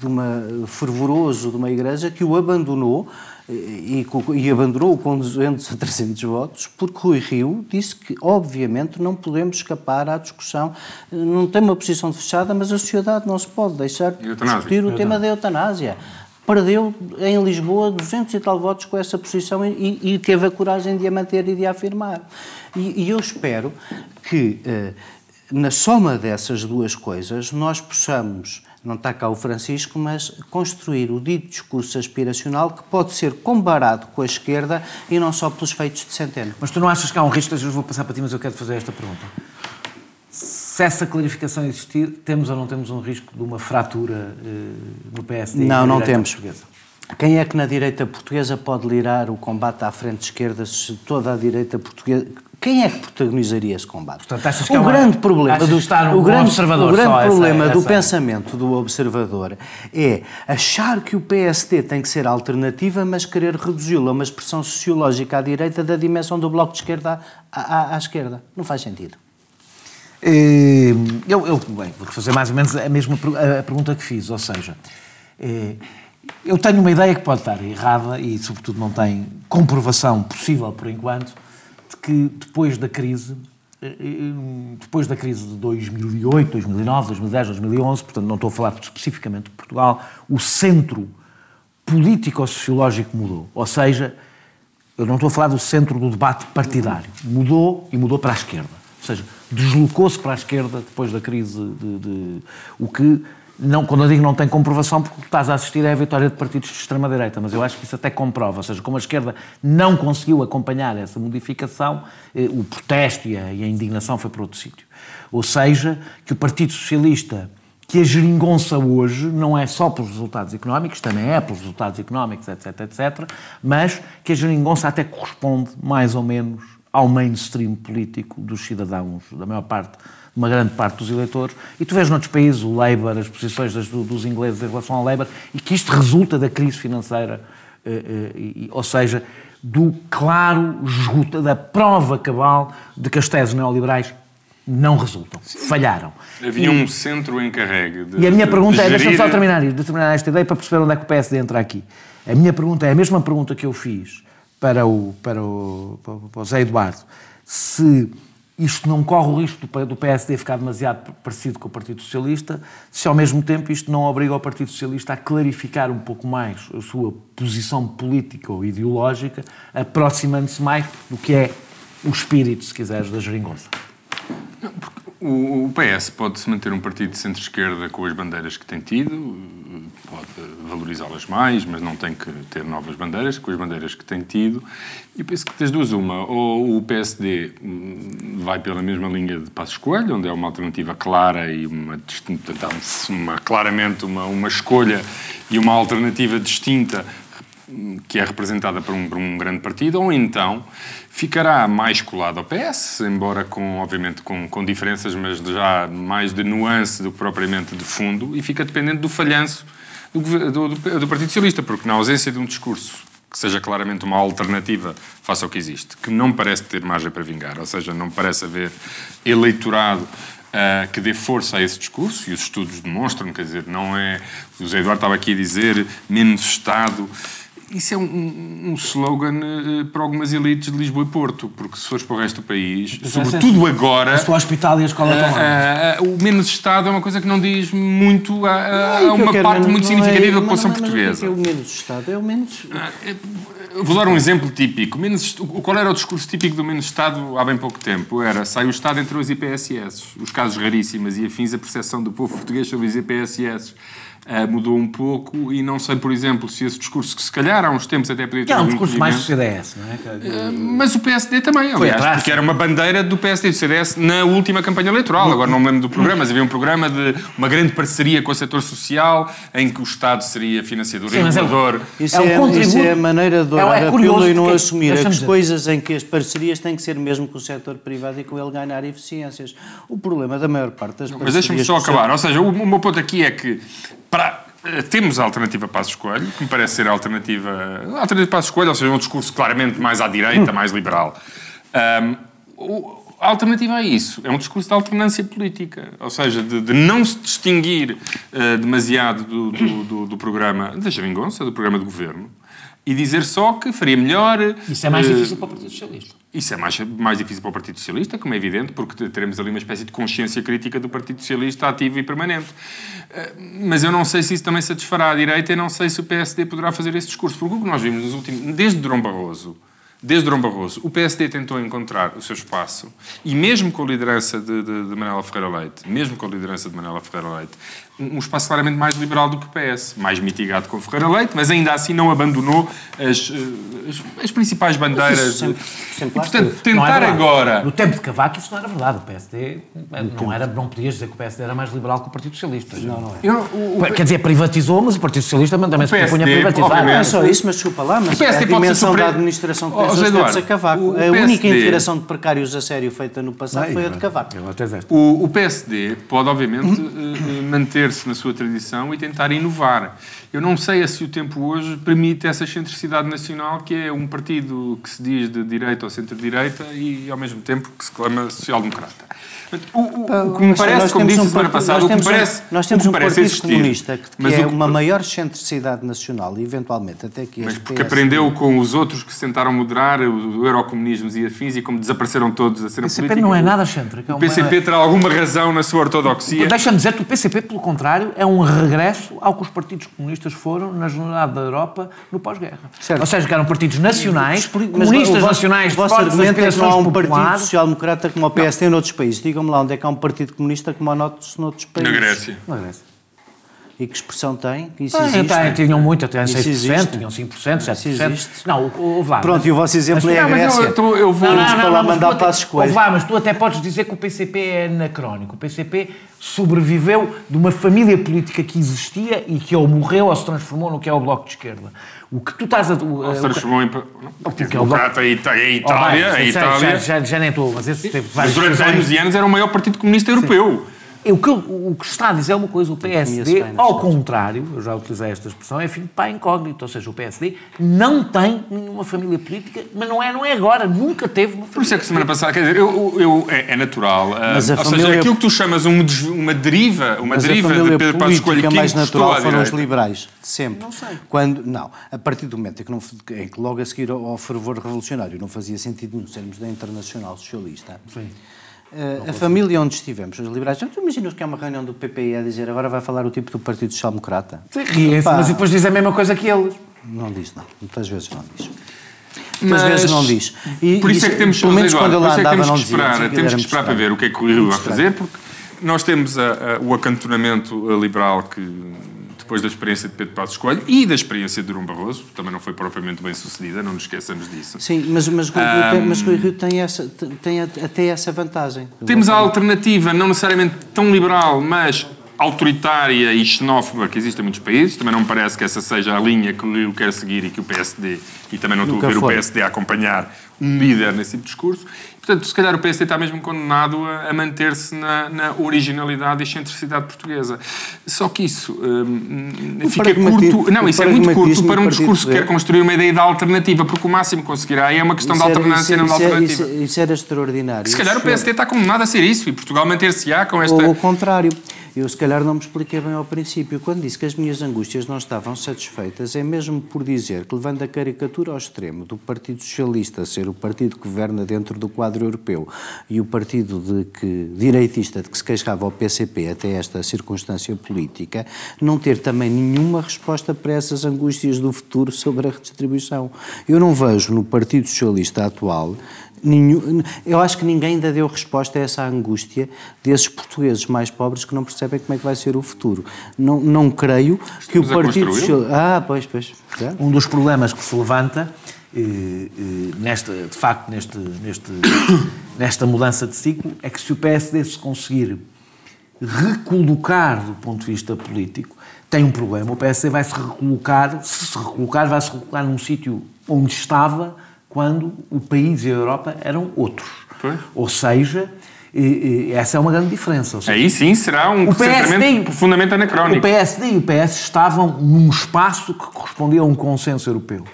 de uma, fervoroso de uma igreja que o abandonou e, e abandonou com 200 a 300 votos, porque Rui Rio disse que, obviamente, não podemos escapar à discussão. Não tem uma posição fechada, mas a sociedade não se pode deixar de discutir o tema da eutanásia. Perdeu em Lisboa 200 e tal votos com essa posição e, e teve a coragem de a manter e de a afirmar. E, e eu espero que, eh, na soma dessas duas coisas, nós possamos não está cá o Francisco, mas construir o dito discurso aspiracional que pode ser comparado com a esquerda e não só pelos feitos de Centeno. Mas tu não achas que há um risco, eu vou passar para ti, mas eu quero fazer esta pergunta. Se essa clarificação existir, temos ou não temos um risco de uma fratura uh, no PSD? Não, não temos. Portuguesa? Quem é que na direita portuguesa pode liderar o combate à frente esquerda se toda a direita portuguesa quem é que protagonizaria esse combate? Portanto, o, é grande problema do, um o grande, observador o grande problema essa, do essa... pensamento do observador é achar que o PSD tem que ser alternativa, mas querer reduzi-lo a uma expressão sociológica à direita da dimensão do bloco de esquerda à, à, à esquerda. Não faz sentido. Eh, eu, eu bem, vou fazer mais ou menos a mesma a pergunta que fiz, ou seja, eh, eu tenho uma ideia que pode estar errada e, sobretudo, não tem comprovação possível por enquanto, que depois da crise, eh, depois da crise de 2008, 2009, 2010, 2011, portanto não estou a falar especificamente de Portugal, o centro político-sociológico mudou. Ou seja, eu não estou a falar do centro do debate partidário. Mudou e mudou para a esquerda. Ou seja, deslocou-se para a esquerda depois da crise de, de, o que não, quando eu digo não tem comprovação, porque o que estás a assistir é a vitória de partidos de extrema-direita, mas eu acho que isso até comprova. Ou seja, como a esquerda não conseguiu acompanhar essa modificação, eh, o protesto e a, e a indignação foi para outro sítio. Ou seja, que o Partido Socialista, que a geringonça hoje não é só pelos resultados económicos, também é pelos resultados económicos, etc, etc, mas que a geringonça até corresponde mais ou menos ao mainstream político dos cidadãos, da maior parte uma grande parte dos eleitores, e tu vês noutros países o Labour, as posições das, dos ingleses em relação ao Labour, e que isto resulta da crise financeira, eh, eh, ou seja, do claro esgoto, da prova cabal de que as teses neoliberais não resultam, Sim. falharam. Havia e, um centro encarregue de E a minha pergunta de é, gerir... deixa-me só terminar, de terminar esta ideia para perceber onde é que o PSD entra aqui. A minha pergunta é a mesma pergunta que eu fiz para o, para o, para o Zé Eduardo, se isto não corre o risco do PSD ficar demasiado parecido com o Partido Socialista, se ao mesmo tempo isto não obriga o Partido Socialista a clarificar um pouco mais a sua posição política ou ideológica, aproximando-se mais do que é o espírito, se quiseres, da geringonça. O, PS pode-se manter um partido de centro-esquerda com as bandeiras que tem tido, pode valorizá-las mais, mas não tem que ter novas bandeiras, com as bandeiras que tem tido. E penso que das duas, uma, ou o PSD hum, vai pela mesma linha de Passos Coelho, onde é uma alternativa clara e uma, uma claramente uma, uma escolha e uma alternativa distinta que é representada por um, por um, grande partido, ou então ficará mais colado ao PS, embora com, obviamente, com, com, diferenças, mas já mais de nuance do que propriamente de fundo, e fica dependente do falhanço do, do, do, do Partido Socialista, porque na ausência de um discurso que seja claramente uma alternativa face ao que existe, que não parece ter margem para vingar, ou seja, não parece haver eleitorado Uh, que dê força a esse discurso, e os estudos demonstram, quer dizer, não é. O José Eduardo estava aqui a dizer menos Estado isso é um, um slogan uh, para algumas elites de Lisboa e Porto, porque se fores para o resto do país, Mas sobretudo agora. A hospital e a escola uh, uh, O menos Estado é uma coisa que não diz muito a, a, uma parte menos, muito significativa é, da população portuguesa. O que é o menos Estado? É o menos. É, vou dar um exemplo típico. Menos, qual era o discurso típico do menos Estado há bem pouco tempo? Era sai o Estado entre os IPSS. Os casos raríssimos e afins, a percepção do povo português sobre os IPSS uh, mudou um pouco e não sei, por exemplo, se esse discurso que se calhar há uns tempos até podia ter Que é um discurso mais do. CDS, não é? Uh, mas o PSD também, aliás, atrás. porque era uma bandeira do PSD e do CDS na última campanha eleitoral. Agora não me lembro do programa, mas havia um programa de uma grande parceria com o setor social em que o Estado seria financiador e Sim, mas é o- regulador. Isso É é, um isso contributo- é a maneira de É- é orar a pílula e não assumir deixa-me as coisas em que as parcerias têm que ser mesmo com o setor privado e com ele ganhar eficiências. O problema da maior parte das Mas deixa-me parcerias só com o setor- acabar. Ou seja, o, o meu ponto aqui é que para, eh, temos a alternativa Passos Coelho, que me parece ser a alternativa. A alternativa Passos Coelho, ou seja, um discurso claramente mais à direita, mais liberal. O- a alternativa a isso é um discurso de alternância política, ou seja, de, de não se distinguir eh, demasiado do, do, do- do programa da Geringonça, do programa de governo, e dizer só que faria melhor. Isso é mais eh, difícil para o Partido Socialista. Isso é mais, mais difícil para o Partido Socialista, como é evidente, porque teremos ali uma espécie de consciência crítica do Partido Socialista ativo e permanente. Eh, Mas eu não sei se isso também satisfará a direita e não sei se o PSD poderá fazer esse discurso. Porque o que nós vimos nos últimos. Desde Durão Barroso. Desde Durão Barroso, o PSD tentou encontrar o seu espaço e mesmo com a liderança de, de, de Ferreira Leite, mesmo com a liderança de Manela Ferreira Leite, um espaço claramente mais liberal do que o PS, mais mitigado com Ferreira Leite, mas ainda assim não abandonou as, eh, as, as principais bandeiras. Isso sempre- sempre e, portanto. Não é tentar verdade. agora No tempo de Cavaco isso não era verdade. O PSD não, era, não podias dizer que o PSD era mais liberal que o Partido Socialista. Não, não é. Eu, o, o, Quer dizer, privatizou, mas o Partido Socialista também se propunha a privatizar. obviamente. Não é só isso, mas desculpa lá, mas O PSD a pode ser dimensão supre- da administração que Oh, fez tempos Eduardo, a Cavaco. o- o a única integração de precários a sério feita no passado foi a de Cavaco. O, o PSD pode, obviamente, eh, eh, manter-se na sua tradição e tentar inovar. Eu não sei se o tempo hoje permite essa excentricidade nacional, que é um partido que se diz de direita ou centro-direita e, ao mesmo tempo, que se clama social-democrata. O, o- o que me parece, como disse um a semana passada, nós o que me temos parece, Nós o temos que um Partido existir. Comunista que, que Mas é o que- uma maior centricidade nacional e, eventualmente, até que Mas porque PS aprendeu com os outros que se tentaram moderar, o eurocomunismo e afins, e como desapareceram todos da cena O PCP política. não é nada excêntrico. é O uma- PCP terá alguma razão na sua ortodoxia. Deixa-me dizer que o PCP, pelo contrário, é um regresso ao que os partidos comunistas foram na Generalidade da Europa no pós-guerra. Certo. Ou seja, que eram partidos nacionais, Mas comunistas vosso- nacionais, O vosso argumento é que não há um partido social-democrata como o PSD noutros países. Digam-me lá onde é que há um partido comunista como o noutros, noutros Na países. Grécia. Não é Grécia. E que expressão tem? Isso Tem, existe? tem, tinham muito, até Isso 6%, existe? tinham 5%, 7%. existe? Não, houve lá. Pronto, mas- e o vosso exemplo mas- é a não, mas Grécia. eu- então eu vou- Não, não, não, para lá não, mas mandar tu até- passos coelhos. ouve lá, mas tu até podes dizer que o PCP é anacrónico. O PCP sobreviveu de uma família política que existia e que ou morreu ou se transformou no que é o Bloco de Esquerda. O que tu estás a... o- Se o- transformou em. que é o a Ita- a Oh, bem, Itália, a já- Itália. Já, já, já nem estou, mas esse teve Mas vários durante anos e anos era o maior partido comunista europeu. O que, o que está a dizer é uma coisa, o PSD, ao contrário, eu já utilizei esta expressão, é filho de pai incógnito, ou seja, o PSD não tem nenhuma família política, mas não é, não é agora, nunca teve uma família Por isso é que semana passada, quer dizer, eu, eu- é, é natural. ah, Mas a ou seja, família- aquilo que tu chamas um uma deriva, uma Mas a deriva de Pedro Passos Coelho que mais natural foram os liberais, sempre. Não sei. Quando, não, a partir do momento em que, não, em que logo a seguir ao, ao fervor revolucionário não fazia sentido nenhum sermos da Internacional Socialista, eh, a família onde estivemos, os liberais, tu imaginas que é uma reunião do PPI a dizer agora vai falar o tipo do Partido Social Democrata? Riem-se, mas depois diz a mesma coisa que eles. Não diz, não. Muitas vezes não diz. Muitas vezes não diz. E por isso é que temos, pelo menos Eduardo, quando por isso é que temos que esperar, dizia que temos que esperar para ver o que é que o Rio vai fazer, porque nós temos a- a- o acantonamento eh, liberal que depois da experiência de Pedro Passos Coelho e da experiência de Durão Barroso, também não foi propriamente bem sucedida, não nos esqueçamos disso. Sim, mas, mas, Rui tem, mas Rui Rio tem, essa, tem até essa vantagem. Temos a alternativa, não necessariamente tão liberal, mas autoritária e xenófoba que existe em muitos países. Também não me parece que essa seja a linha que o Rio quer seguir e que o PSD, e também não estou Nunca a ver foi. o PSD a acompanhar um líder nesse tipo de discurso. Portanto, se calhar o PSD está mesmo condenado a, a manter-se na, na originalidade e excentricidade portuguesa. Só que isso hum, O fica curto. Não, o isso é muito curto para um discurso que quer construir uma ideia de alternativa, porque o máximo que conseguirá é uma questão de Isso era- alternância, não de isso, isso, alternativa. isso, isso era extraordinário. Se calhar o Isso- PSD está condenado a ser isso e Portugal manter-se-á com esta. Ou ao contrário. Eu, se calhar, não me expliquei bem ao princípio. Quando disse que as minhas angústias não estavam satisfeitas, é mesmo por dizer que, levando a caricatura ao extremo do Partido Socialista ser o partido que governa dentro do quadro europeu e o partido de que, direitista de que se queixava ao PCP até esta circunstância política, não ter também nenhuma resposta para essas angústias do futuro sobre a redistribuição. Eu não vejo no Partido Socialista atual Nenhum, eu acho que ninguém ainda deu resposta a essa angústia desses portugueses mais pobres que não percebem como é que vai ser o futuro. Não, não creio Estamos que o Partido Socialista. Ah, pois, pois. É. Um dos problemas que se levanta, eh, eh, nesta, de facto, neste, neste, [coughs] nesta mudança de ciclo, é que se o PSD se conseguir recolocar do ponto de vista político, tem um problema. O PSD vai se recolocar, se se recolocar, vai se recolocar num sítio onde estava quando o país e a Europa eram outros. Pois. Ou seja, e, e essa é uma grande diferença. Seja, Aí sim será um concentramento profundamente anacrónico. O PSD e o PS estavam num espaço que correspondia a um consenso europeu.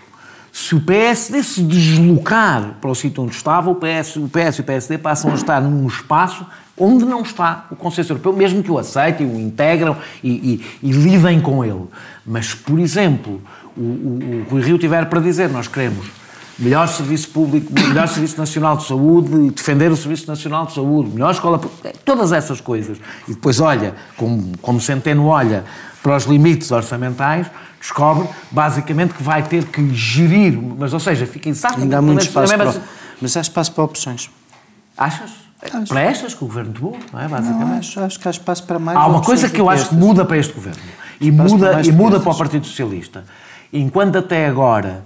Se o PSD se deslocar para o sítio onde estava, o PS, o PS e o PSD passam a estar num espaço onde não está o consenso europeu, mesmo que o aceitem, o integram e, e, e lidem com ele. Mas, por exemplo, o, o, o Rio tiver para dizer, nós queremos melhor serviço público, melhor serviço nacional de saúde, defender o serviço nacional de saúde, melhor escola, todas essas coisas. E depois olha, como, como Centeno olha para os limites orçamentais, descobre basicamente que vai ter que gerir, mas ou seja, fica exatamente... Ainda há muito espaço para, mas há espaço para opções. Achas? Acho. Para estas que o governo tomou, não é? Basicamente. Não, acho, acho que há espaço para mais. Há uma coisa que eu acho que muda para este governo e muda, e muda para o Partido Socialista. Enquanto até agora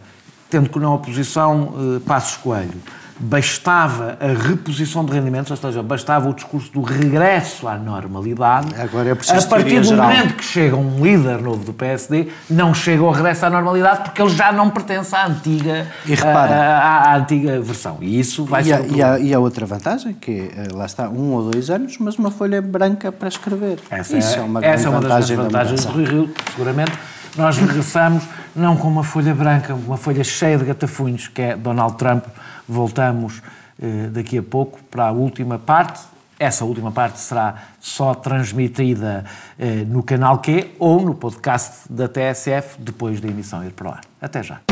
tendo que na oposição eh, Passos Coelho bastava a reposição de rendimentos, ou seja, bastava o discurso do regresso à normalidade. Agora é preciso a partir do geral. momento que chega um líder novo do PSD, não chega ao regresso à normalidade porque ele já não pertence à antiga, e repara, à, à antiga versão. E isso vai e ser. A, e, a, e a outra vantagem, que é, lá está, um ou dois anos, mas uma folha branca para escrever. Essa isso é, é uma essa é uma das vantagens do Rio, seguramente. Nós regressamos não com uma folha branca, uma folha cheia de gatafunhos, que é Donald Trump. Voltamos eh, daqui a pouco para a última parte. Essa última parte será só transmitida eh, no canal Q ou no podcast da TSF depois da emissão ir para ar. Até já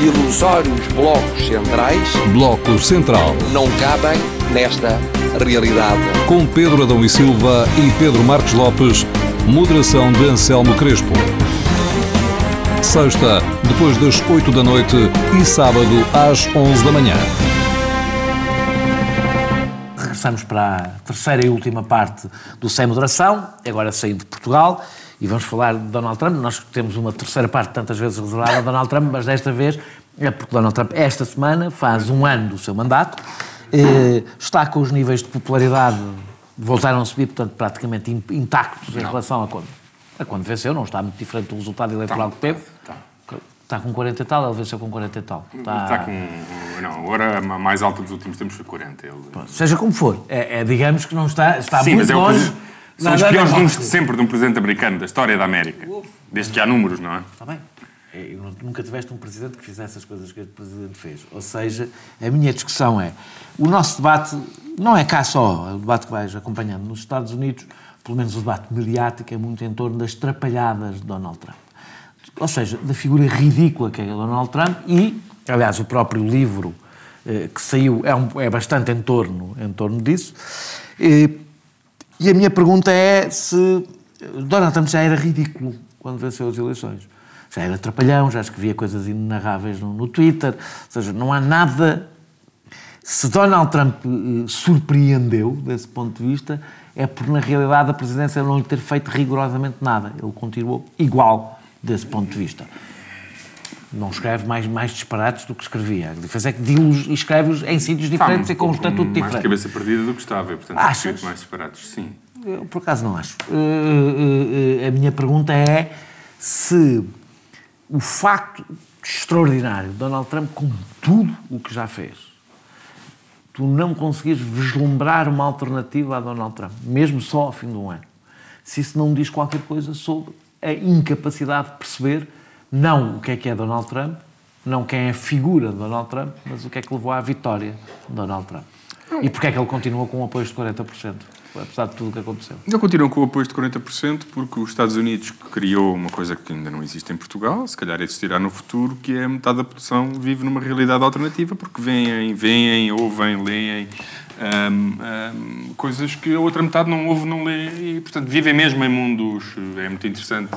ilusórios blocos centrais. Bloco Central. Não cabem nesta realidade. Com Pedro Adão e Silva e Pedro Marcos Lopes, moderação de Anselmo Crespo. Sexta, depois das 8 da noite e sábado às 11 da manhã. Regressamos para a terceira e última parte do Sem Moderação, agora saindo de Portugal e vamos falar de Donald Trump. Nós temos uma terceira parte tantas vezes reservada a Donald Trump, mas desta vez é porque Donald Trump, esta semana, faz um ano do seu mandato, eh, está com os níveis de popularidade voltaram a subir, portanto, praticamente intactos em relação a quando, a quando venceu, não está muito diferente do resultado eleitoral que teve. Está com 40 e tal, ele venceu com 40 e tal. Está, está com. Não, agora a mais alta dos últimos tempos foi 40. Ele... Seja como for, é, é, digamos que não está, está Sim, muito é longe. São os piores números de sempre de um presidente americano, da história da América. Desde que há números, não é? Está bem. É, nunca tiveste um presidente que fizesse as coisas que este presidente fez. Ou seja, a minha discussão é: o nosso debate não é cá só, é o debate que vais acompanhando nos Estados Unidos, pelo menos o debate mediático, é muito em torno das trapalhadas de Donald Trump. Ou seja, da figura ridícula que é Donald Trump e, aliás, o próprio livro eh, que saiu é, um, é bastante em torno, em torno disso. E, e a minha pergunta é se Donald Trump já era ridículo quando venceu as eleições. Já era trapalhão, já escrevia coisas inenarráveis no, no Twitter. Ou seja, não há nada. Se Donald Trump eh, surpreendeu desse ponto de vista, é porque na realidade a presidência não lhe ter feito rigorosamente nada. Ele continuou igual desse ponto de vista. Não escreve mais, mais disparates do que escrevia. A diferença é que e escreve-os em sítios diferentes ah, e com um estatuto diferente. Mais cabeça perdida do que estava, e, portanto, Achas? mais disparates, sim. Eu, por acaso, não acho. Uh, uh, uh, a minha pergunta é se o facto. extraordinário. Donald Trump, com tudo o que já fez, tu não conseguires vislumbrar uma alternativa a Donald Trump, mesmo só ao fim de um ano. Se isso não diz qualquer coisa sobre a incapacidade de perceber não o que é que é Donald Trump, não quem é a figura de Donald Trump, mas o que é que levou à vitória de Donald Trump. E porque é que ele continua com um apoio de 40%, apesar de tudo o que aconteceu. Ele continua com o apoio de 40% porque os Estados Unidos criou uma coisa que ainda não existe em Portugal, se calhar existirá no futuro, que é metade da população vive numa realidade alternativa porque veem, veem, ouvem, leem um, um, coisas que a outra metade não ouve, não lê e, portanto, vivem mesmo em mundos. É muito interessante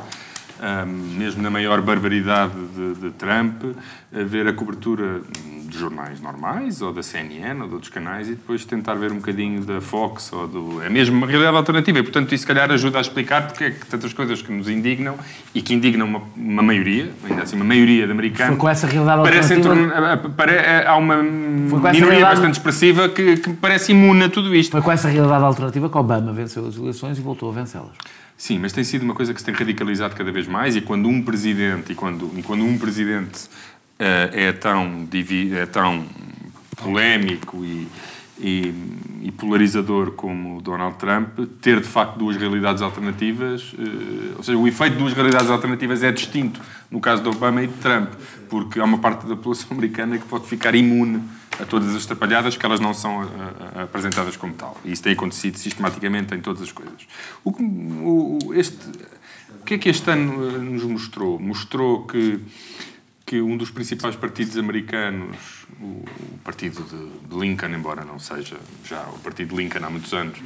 um, mesmo na maior barbaridade de, de, Trump, ver a cobertura de jornais normais, ou da CNN, ou de outros canais, e depois tentar ver um bocadinho da Fox, ou do... É mesmo uma realidade alternativa, e portanto isso se calhar ajuda a explicar porque é que tantas coisas que nos indignam, e que indignam uma, uma maioria, ainda assim, uma maioria de americanos... Foi com essa realidade alternativa... Parece, há uma minoria realidade... bastante expressiva que, que parece imune a tudo isto. Foi com essa realidade alternativa que Obama venceu as eleições e voltou a vencê-las. Sim, mas tem sido uma coisa que se tem radicalizado cada vez mais e quando um presidente e quando, e quando um presidente uh, é tão é tão polémico e, e, e, polarizador como Donald Trump, ter de facto duas realidades alternativas, uh, ou seja, o efeito de duas realidades alternativas é distinto no caso de Obama e de Trump, porque há uma parte da população [laughs] americana que pode ficar imune a todas as trapalhadas que elas não são a, a, apresentadas como tal. E isso tem acontecido sistematicamente em todas as coisas. O, o, este, o que é que este ano nos mostrou? Mostrou que, que um dos principais partidos americanos, o, partido de, Lincoln, embora não seja já o partido de Lincoln há muitos anos,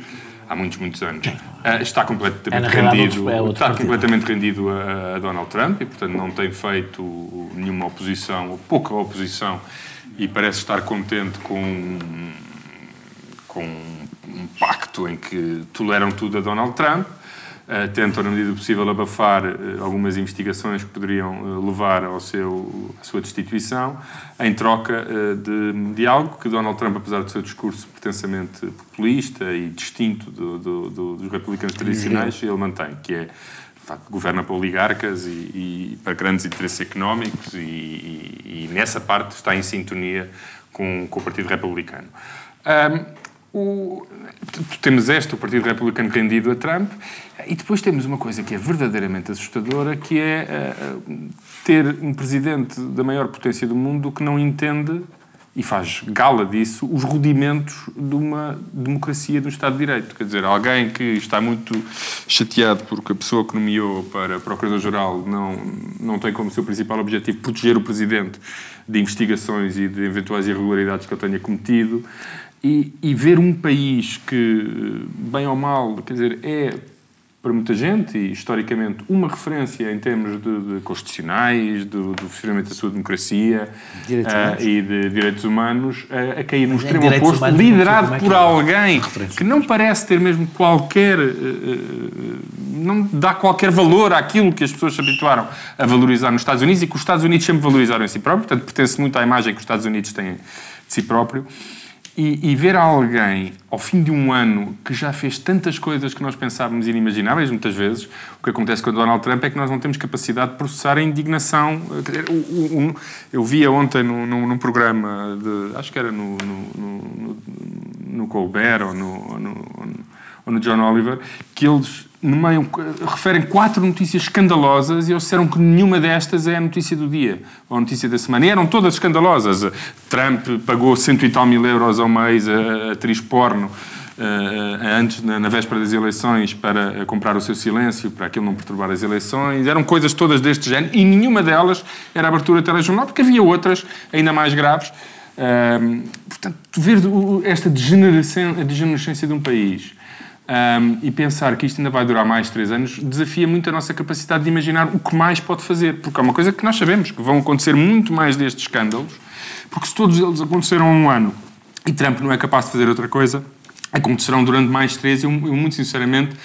há muitos, muitos anos, eh, está completamente é, rendido, é está completamente rendido a, a Donald Trump e, portanto, não tem feito nenhuma oposição, ou pouca oposição e parece estar contente com, com um pacto em que toleram tudo a Donald Trump, uh, tentam, na medida do possível, abafar uh, algumas investigações que poderiam uh, levar ao seu, à sua destituição, em troca de, de, algo que Donald Trump, apesar do seu discurso pretensamente populista e distinto do, do, do, dos republicanos tradicionais, ele mantém, que é facto, governa para oligarcas e, e, para grandes interesses económicos e, e, e, nessa parte está em sintonia com, com o Partido Republicano. Um, o, temos este, o Partido Republicano rendido a Trump, e depois temos uma coisa que é verdadeiramente assustadora, que é uh, ter um presidente da maior potência do mundo que não entende e faz gala disso, os rudimentos de uma democracia do Estado de Direito. Quer dizer, alguém que está muito chateado porque a pessoa que nomeou para Procurador-Geral não, não tem como seu principal objetivo proteger o Presidente de investigações e de eventuais irregularidades que ele tenha cometido. E, e ver um país que, bem ou mal, quer dizer, é para muita gente e historicamente uma referência em termos de, de constitucionais, do, do funcionamento da sua democracia uh, e de direitos humanos, uh, a cair no extremo oposto, humanos, liderado é por é alguém que não parece ter mesmo qualquer. Uh, não dá qualquer valor àquilo que as pessoas se habituaram a valorizar nos Estados Unidos e que os Estados Unidos sempre valorizaram em si próprio, portanto, pertence muito à imagem que os Estados Unidos têm de si próprio. E, e, ver alguém, ao fim de um ano, que já fez tantas coisas que nós pensávamos inimagináveis, muitas vezes, o que acontece com o Donald Trump é que nós não temos capacidade de processar a indignação. Eu via ontem num, num, programa, de, acho que era no, no, no, no Colbert ou no, no, ou no John Oliver, que eles no meio, referem quatro notícias escandalosas e eles disseram que nenhuma destas é a notícia do dia ou a notícia da semana. E eram todas escandalosas. Trump pagou cento e tal mil euros ao mês a atriz porno uh, antes, na, na, véspera das eleições, para comprar o seu silêncio, para aquilo não perturbar as eleições. Eram coisas todas deste género e nenhuma delas era abertura de telejornal, porque havia outras ainda mais graves. Uh, portanto, ver esta degenerescência de um país um, e pensar que isto ainda vai durar mais três anos desafia muito a nossa capacidade de imaginar o que mais pode fazer, porque é uma coisa que nós sabemos, que vão acontecer muito mais destes escândalos, porque se todos eles aconteceram há um ano e Trump não é capaz de fazer outra coisa, acontecerão durante mais três, eu, eu muito sinceramente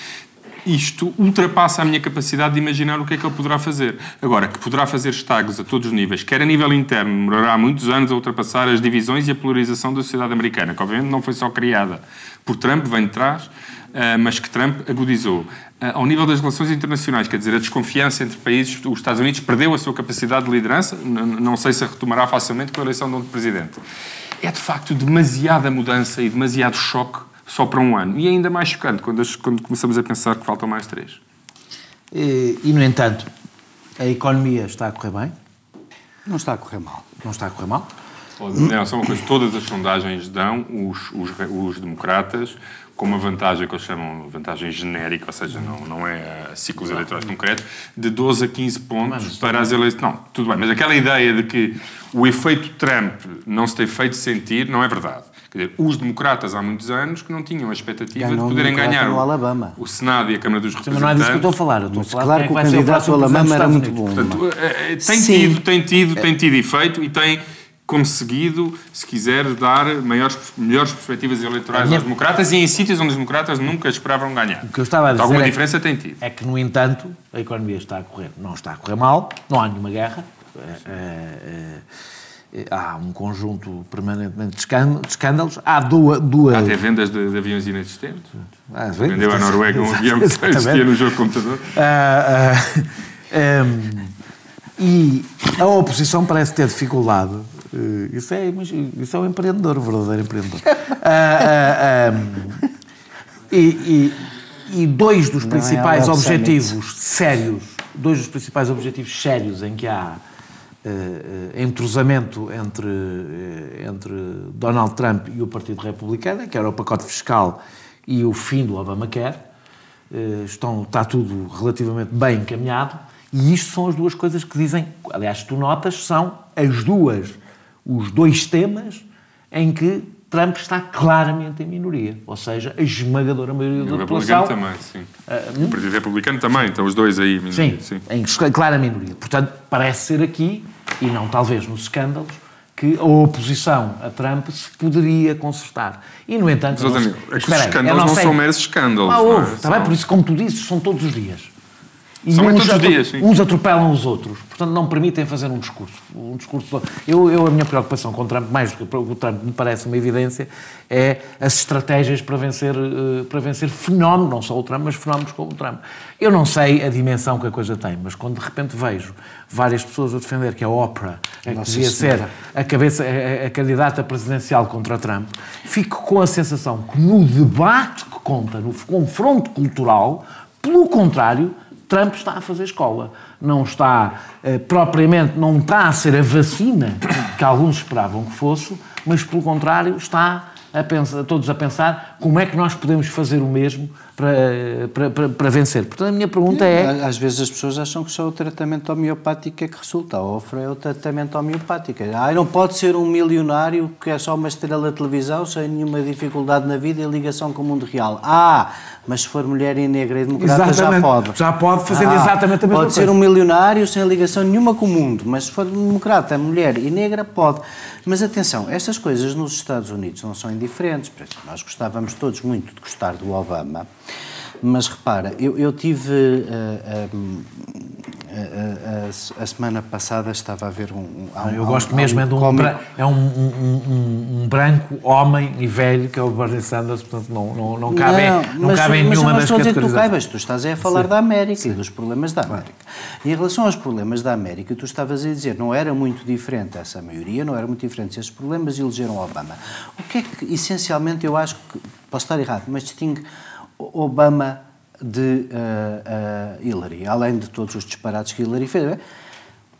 isto ultrapassa a minha capacidade de imaginar o que é que ele poderá fazer. Agora, que poderá fazer estragos a todos os níveis, quer a nível interno, demorará muitos anos a ultrapassar as divisões e a polarização da sociedade americana, que obviamente não foi só criada por Trump, vem de trás, mas que Trump agudizou. Eh, ao nível das relações internacionais, quer dizer, a desconfiança entre países, os Estados Unidos perdeu a sua capacidade de liderança, não sei se a retomará facilmente com a eleição de um presidente. É de facto demasiada mudança e demasiado choque só para um ano. E é ainda mais chocante quando, quando começamos a pensar que faltam mais três. E, e, no entanto, a economia está a correr bem? Não está a correr mal. Não está a correr mal? Não, só uma coisa, todas as sondagens dão os, os, os democratas com uma vantagem que eles chamam de vantagem genérica, ou seja, não, não é ciclos eleitorais concretos, de 12 a 15 pontos mas, para as eleições. Não, tudo bem, mas aquela ideia de que o efeito Trump não se tem feito sentir, não é verdade. Quer dizer, os democratas há muitos anos que não tinham a expectativa Ganhou de poderem ganhar o, Alabama. o Senado e a Câmara dos Representantes. Mas não é disso que eu estou a falar. Eu estou a falar claro que, é o candidato ao Alabama era muito bom. Portanto, é, é, tem tido, tem tido, tem tido efeito e tem conseguido, se quiser, dar maiores, melhores perspectivas eleitorais minha... aos democratas e em sítios onde os democratas nunca esperavam ganhar. O que eu estava a dizer alguma é diferença que, tem tido. É que, no entanto, a economia está a correr, não está a correr mal, não há nenhuma guerra. É, é, é, há um conjunto permanentemente de escândalos. Há duas. duas... Há até vendas de, de aviões inexistentes. Ah, Vendeu à Noruega um avião que existia no jogo de computador. Ah, ah, um, [laughs] e a oposição parece ter dificuldade isso, é, isso é um empreendedor, um verdadeiro empreendedor. uh, uh, um, e, e, e, dois dos é principais é objetivos sérios, dois dos principais objetivos sérios em que há entrosamento entre, entre Donald Trump e o Partido Republicano, que era o pacote fiscal e o fim do Obamacare, estão, está tudo relativamente bem encaminhado. E isto são as duas coisas que dizem, aliás, tu notas, são as duas os dois temas em que Trump está claramente em minoria, ou seja, a esmagadora maioria da população. O republicano também, sim. Uh, o Partido Republicano também, estão os dois aí. Minoria, sim, sim, em clara minoria. Portanto, parece ser aqui, e não talvez nos escândalos, que a oposição a Trump se poderia consertar. E, no entanto... Mas, Daniel, é que os escândalos não, não são meros escândalos. Ah, houve, é? está bem, por isso, como tu dizes, são todos os dias. E São uns, todos os dias, sim. uns atropelam os outros. Portanto, não permitem fazer um discurso. Um discurso eu, eu, a minha preocupação com o Trump, mais do que o Trump me parece uma evidência, é as estratégias para vencer, eh, para vencer fenómenos, não só o Trump, mas fenómenos como o Trump. Eu não sei a dimensão que a coisa tem, mas quando de repente vejo várias pessoas a defender que a Oprah é que devia ser a, cabeça, a, a candidata presidencial contra Trump, fico com a sensação que no debate que conta, no confronto cultural, pelo contrário, Trump está a fazer escola. Não está eh, propriamente, não está a ser a vacina que alguns esperavam que fosse, mas pelo contrário está a pensar, todos a pensar como é que nós podemos fazer o mesmo para, para, para, para, vencer. Portanto, a minha pergunta é... Às vezes as pessoas acham que só o tratamento homeopático é que resulta. A ofra é o tratamento homeopático. Ah, não pode ser um milionário que é só uma estrela de televisão sem nenhuma dificuldade na vida e ligação com o mundo real. Ah, mas se for mulher e negra e democrata exatamente. já pode. Já pode fazer ah, exatamente a mesma pode coisa. Pode ser um milionário sem ligação nenhuma com o mundo, mas se for democrata, mulher e negra, pode. Mas atenção, estas coisas nos Estados Unidos não são indiferentes. Nós gostávamos todos muito de gostar do Obama, mas repara, eu, eu tive. Uh, uh, a, a, a, semana passada estava a ver um. um eu gosto um, mesmo, é de um, é um, um, branco, homem e velho, que é o Bernie Sanders, portanto não, não, não cabe, não, não mas, cabe em mas nenhuma das. Mas a dizer que tu caibas, tu estás a falar Sim. da América Sim. e dos problemas da América. E em relação aos problemas da América, tu estavas a dizer, não era muito diferente essa maioria, não era muito diferente esses problemas e elegeram Obama. O que é que, essencialmente, eu acho que, posso estar errado, mas distingue Obama de uh, uh, Hillary, além de todos os disparates que Hillary fez.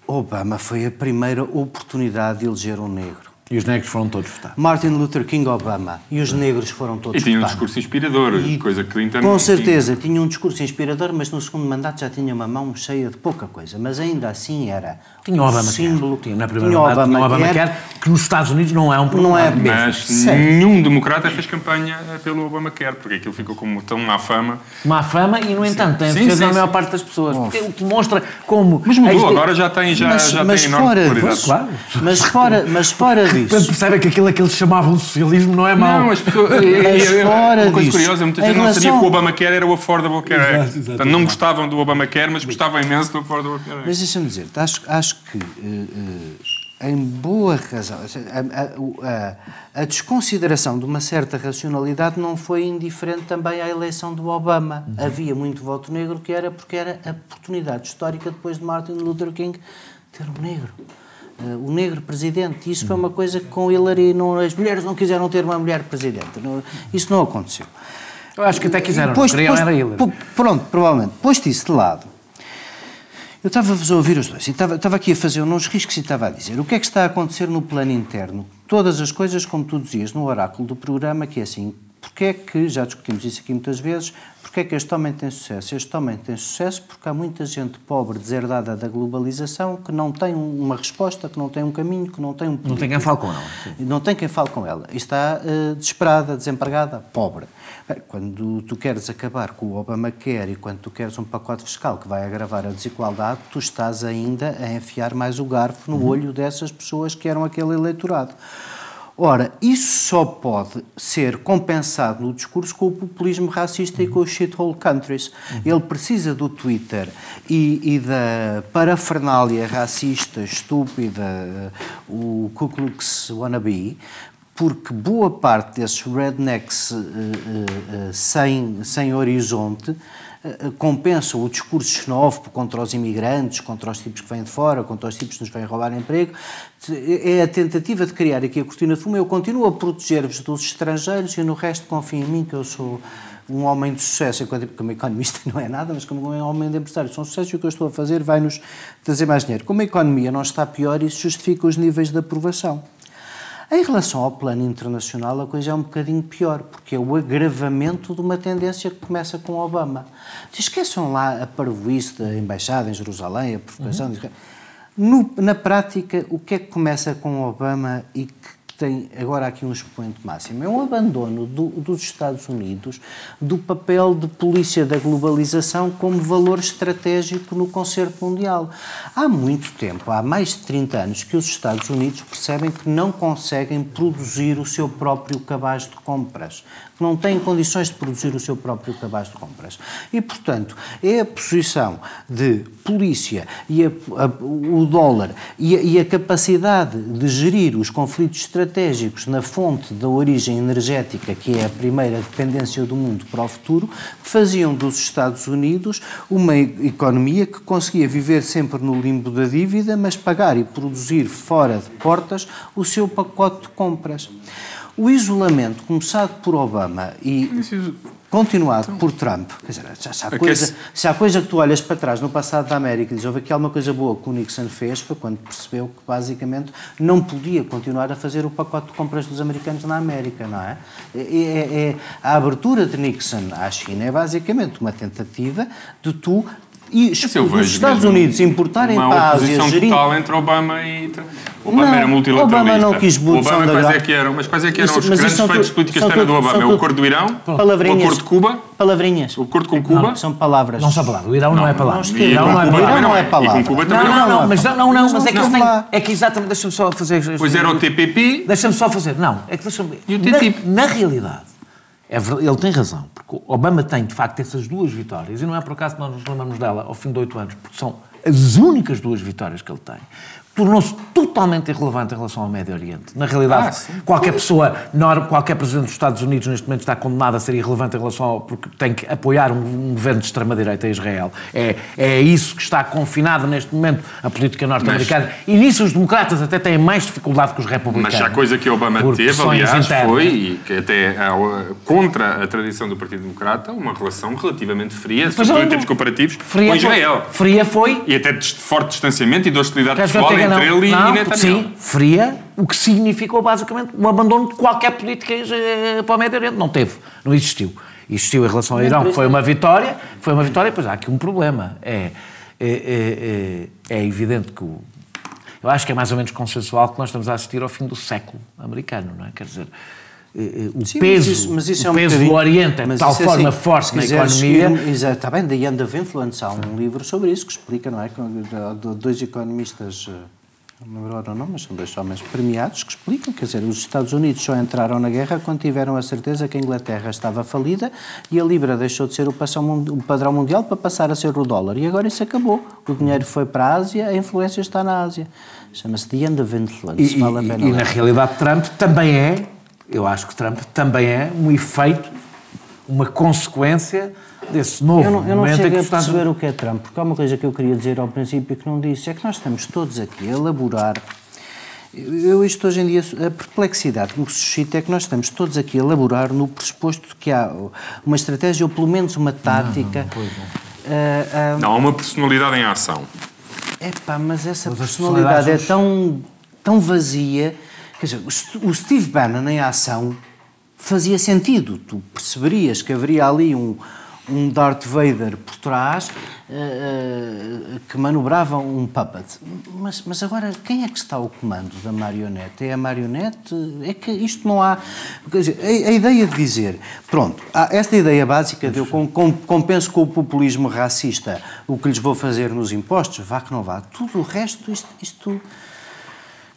Obama foi a primeira oportunidade de eleger um negro. E os negros foram todos votar. Martin Luther King Obama. E os negros foram todos votar. E tinha um discurso inspirador, e, coisa que Clinton Com certeza, tinha. tinha um discurso inspirador, mas no segundo mandato já tinha uma mão cheia de pouca coisa. Mas ainda assim era tinha o Obama símbolo. Tinha, na primeira tinha mandato, Obama, tinha Obama Care, que nos Estados Unidos não é um problema. Não é mas nenhum democrata fez campanha pelo Obama Care, porque aquilo ficou como tão má fama. Má fama e, no entanto, tem a defesa da maior parte das pessoas. Porque ele demonstra como... Mas mudou, agora já tem, já, mas, já mas tem fora, enorme Claro. Mas fora, mas fora [laughs] disso. percebe que aquilo que eles chamavam de socialismo não é mau. Não, as pessoas. Mas é- é- fora uma coisa disso, curiosa, muita em gente não sabia relação- que o Obamacare era o Affordable Care Act. Exato. Portanto, não gostavam do Obamacare, mas gostavam imenso do Affordable Care Act. Mas deixa-me dizer, acho, acho que, eh, eh, em boa razão, a, a- a- a desconsideração de uma certa racionalidade não foi indiferente também à eleição do Obama. Havia muito voto negro que era porque era a oportunidade histórica depois de Martin Luther King ter um negro. Eh, o negro presidente. Isso foi uma coisa que com Hillary não, as mulheres não quiseram ter uma mulher presidente. Não- isso não aconteceu. Eu acho que até quiseram, Posto- queriam posto- era Hillary. Pronto, provavelmente. Posto isso de lado, eu estava a ouvir os dois e estava, estava aqui a fazer uns riscos e estava a dizer o que é que está a acontecer no plano interno. Todas as coisas, como tu dizias no oráculo do programa, que é assim, porque é que, já discutimos isso aqui muitas vezes, porque é que este homem tem sucesso? Este homem tem sucesso porque há muita gente pobre, deserdada da globalização, que não tem uma resposta, que não tem um caminho, que não tem um Não tem quem fale com ela. e Não tem quem fale com ela. E está eh, desesperada, desempregada, pobre. Bem, Quando tu queres acabar com o Obamacare e quando tu queres um pacote fiscal que vai agravar a desigualdade, tu estás ainda a enfiar mais o garfo no olho dessas pessoas que eram aquele eleitorado. Ora, isso só pode ser compensado no discurso com o populismo racista e com os shithole countries. Ele precisa do Twitter e, e da parafernália racista, estúpida, eh, o Ku Klux Wannabe, porque boa parte desses rednecks eh, eh, eh, sem, sem horizonte eh, compensam o discurso xenófobo contra os imigrantes, contra os tipos que vêm de fora, contra os tipos que nos vêm roubar emprego. É a tentativa de criar aqui a cortina de fumo. Eu continuo a proteger-vos dos estrangeiros e no resto confio em mim que eu sou um homem de sucesso, enquanto como economista [laughs] não é nada, mas como um homem de empresário são sucesso e o que eu estou a fazer vai-nos trazer mais dinheiro. Como a economia não está pior, isso justifica os níveis de aprovação. Em relação ao plano internacional, a coisa é um bocadinho pior, porque é o agravamento de uma tendência que começa com Obama. Esqueçam lá a parvoíce da embaixada em Jerusalém, a provocação. No- na prática, o que é que começa com Obama e que tem agora aqui um expoente máximo? É um abandono do- dos Estados Unidos do papel de polícia da globalização como valor estratégico no concerto mundial. Há muito tempo, há mais de 30 anos, que os Estados Unidos percebem que não conseguem produzir o seu próprio cabaz de compras, que não têm condições de produzir o seu próprio cabaz de compras. E, portanto, é a posição de polícia e a- a- o dólar e a, e a capacidade de gerir os conflitos estratégicos na fonte da origem energética, que é a primeira dependência do mundo para o futuro, que faziam dos Estados Unidos uma economia que conseguia viver sempre no limbo da dívida, mas pagar e produzir fora de portas o seu pacote de compras. O isolamento começado por Obama e continuado por Trump, quer dizer, se há, É que coisa, se há coisa que tu olhas para trás no passado da América e dizes, houve aqui alguma coisa boa que o Nixon fez, foi quando percebeu que basicamente não podia continuar a fazer o pacote de compras dos americanos na América, não é? É- é- é- a abertura de Nixon à China é basicamente uma tentativa de tu e Mas os Estados Unidos importarem uma para a Ásia oposição gerindo total entre Obama e... Obama Não, era multilateralista. Obama não quis Obama da quais é que eram? Mas quais é que eram Isso- os mas grandes são feitos tu- políticos são externos do Obama? É o Acordo do Irão? Palavrinhas. O Acordo de Cuba? Palavrinhas. O Acordo com Cuba? Não, são palavras. Não são palavras. O Irão não, é palavra. não o Irão não é palavra. não é E com Cuba Não, também não, não. não, mas não, não, não, mas é que, Não, tem, lá. é que exatamente, deixa-me só fazer... Pois era o TPP. Deixa-me só fazer, não, é que deixa-me... E o TTIP? Na, realidade, é ele tem razão, Obama tem, de facto, essas duas vitórias, e não é por acaso que nós nos lembramos dela ao fim de oito anos, porque são as únicas duas vitórias que ele tem. Tornou-se totalmente irrelevante em relação ao Médio Oriente. Na realidade, Ah, qualquer pessoa, qualquer presidente dos Estados Unidos neste momento está condenado a ser irrelevante em relação ao. porque tem que apoiar um, um governo de extrema-direita a Israel. É, é isso que está confinado neste momento a política norte-americana. E nisso os democratas até têm mais dificuldade que os republicanos. Mas já a coisa que Obama teve, aliás, internas. foi, e que até contra a tradição do Partido Democrata, uma relação relativamente fria, Mas sobretudo em termos comparativos, Fria com Israel. Foi, fria foi. E até de forte distanciamento e de hostilidade pessoal entre não? ele e Não, Netanyahu. Sim, fria, o que significou basicamente o abandono de qualquer política eh, para o Médio Oriente. Não teve, não existiu. Existiu em relação ao Irão, que foi uma vitória, foi uma vitória, pois há aqui um problema. É, é, é, é, é evidente que o. Eu acho que é mais ou menos consensual que nós estamos a assistir ao fim do século americano, não é? Quer dizer, o Sim, peso, mas isso, mas isso o é um peso do Oriente de tal é forma assim, forte na economia. Exato, está bem, The End of Influence, há um livro sobre isso que explica, não é? Dois economistas eh, não lembro agora o nome, mas são dois homens premiados que explicam, quer dizer, os Estados Unidos só entraram na guerra quando tiveram a certeza que a Inglaterra estava falida e a Libra deixou de ser o padrão mundial para passar a ser o dólar. E agora isso acabou. O dinheiro foi para a Ásia, a influência está na Ásia. Chama-se The End of Influence. E, vale e, e na realidade Trump também é, eu acho que Trump também é um efeito, uma consequência desse novo eu não, eu não momento chego que a perceber o que é Trump, porque há uma coisa que eu queria dizer ao princípio que não disse, é que nós estamos todos aqui a elaborar eu, isto hoje em dia, a perplexidade que me suscita é que nós estamos todos aqui a elaborar no pressuposto de que há uma estratégia ou pelo menos uma tática. Não, não, não, uh, uh, não há uma personalidade em ação. É pá, mas essa mas personalidade é tão, tão vazia. Quer dizer, o Steve Bannon em ação fazia sentido. Tu perceberias que haveria ali um, um Darth Vader por trás uh, uh, que manobrava um puppet. Mas, mas agora, quem é que está ao comando da marionete? É a marionete? É que isto não há. Quer dizer, a, a ideia de dizer, pronto, esta ideia básica de eu com, com, compenso com o populismo racista o que lhes vou fazer nos impostos, vá que não vá. Tudo o resto, isto, isto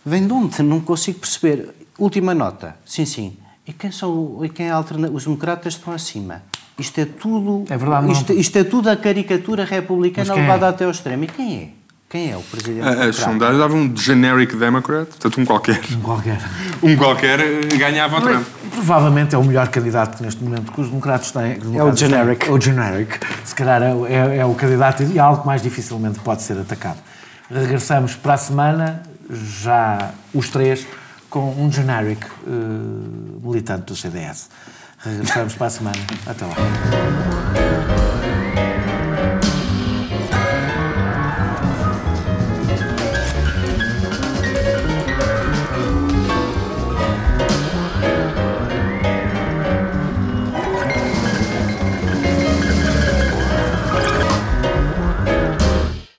vem de onde? Não consigo perceber. Última nota. Sim, sim. E quem são e quem é alterna... Os democratas estão acima. Isto é tudo. É verdade, isto, isto, é tudo a caricatura republicana levada é? até ao extremo. E quem é? Quem é o presidente? As sondagens davam um generic Democrat, portanto, um qualquer. Um qualquer. [laughs] Um qualquer ganhava o Trump. Provavelmente é o melhor candidato neste momento que os democratas têm. Os democratas é o generic. Têm, o generic. Se calhar é, é, é o candidato ideal que mais dificilmente pode ser atacado. Regressamos para a semana, já os três com um generic uh, militante do CDS. Regressamos para a semana. Até lá.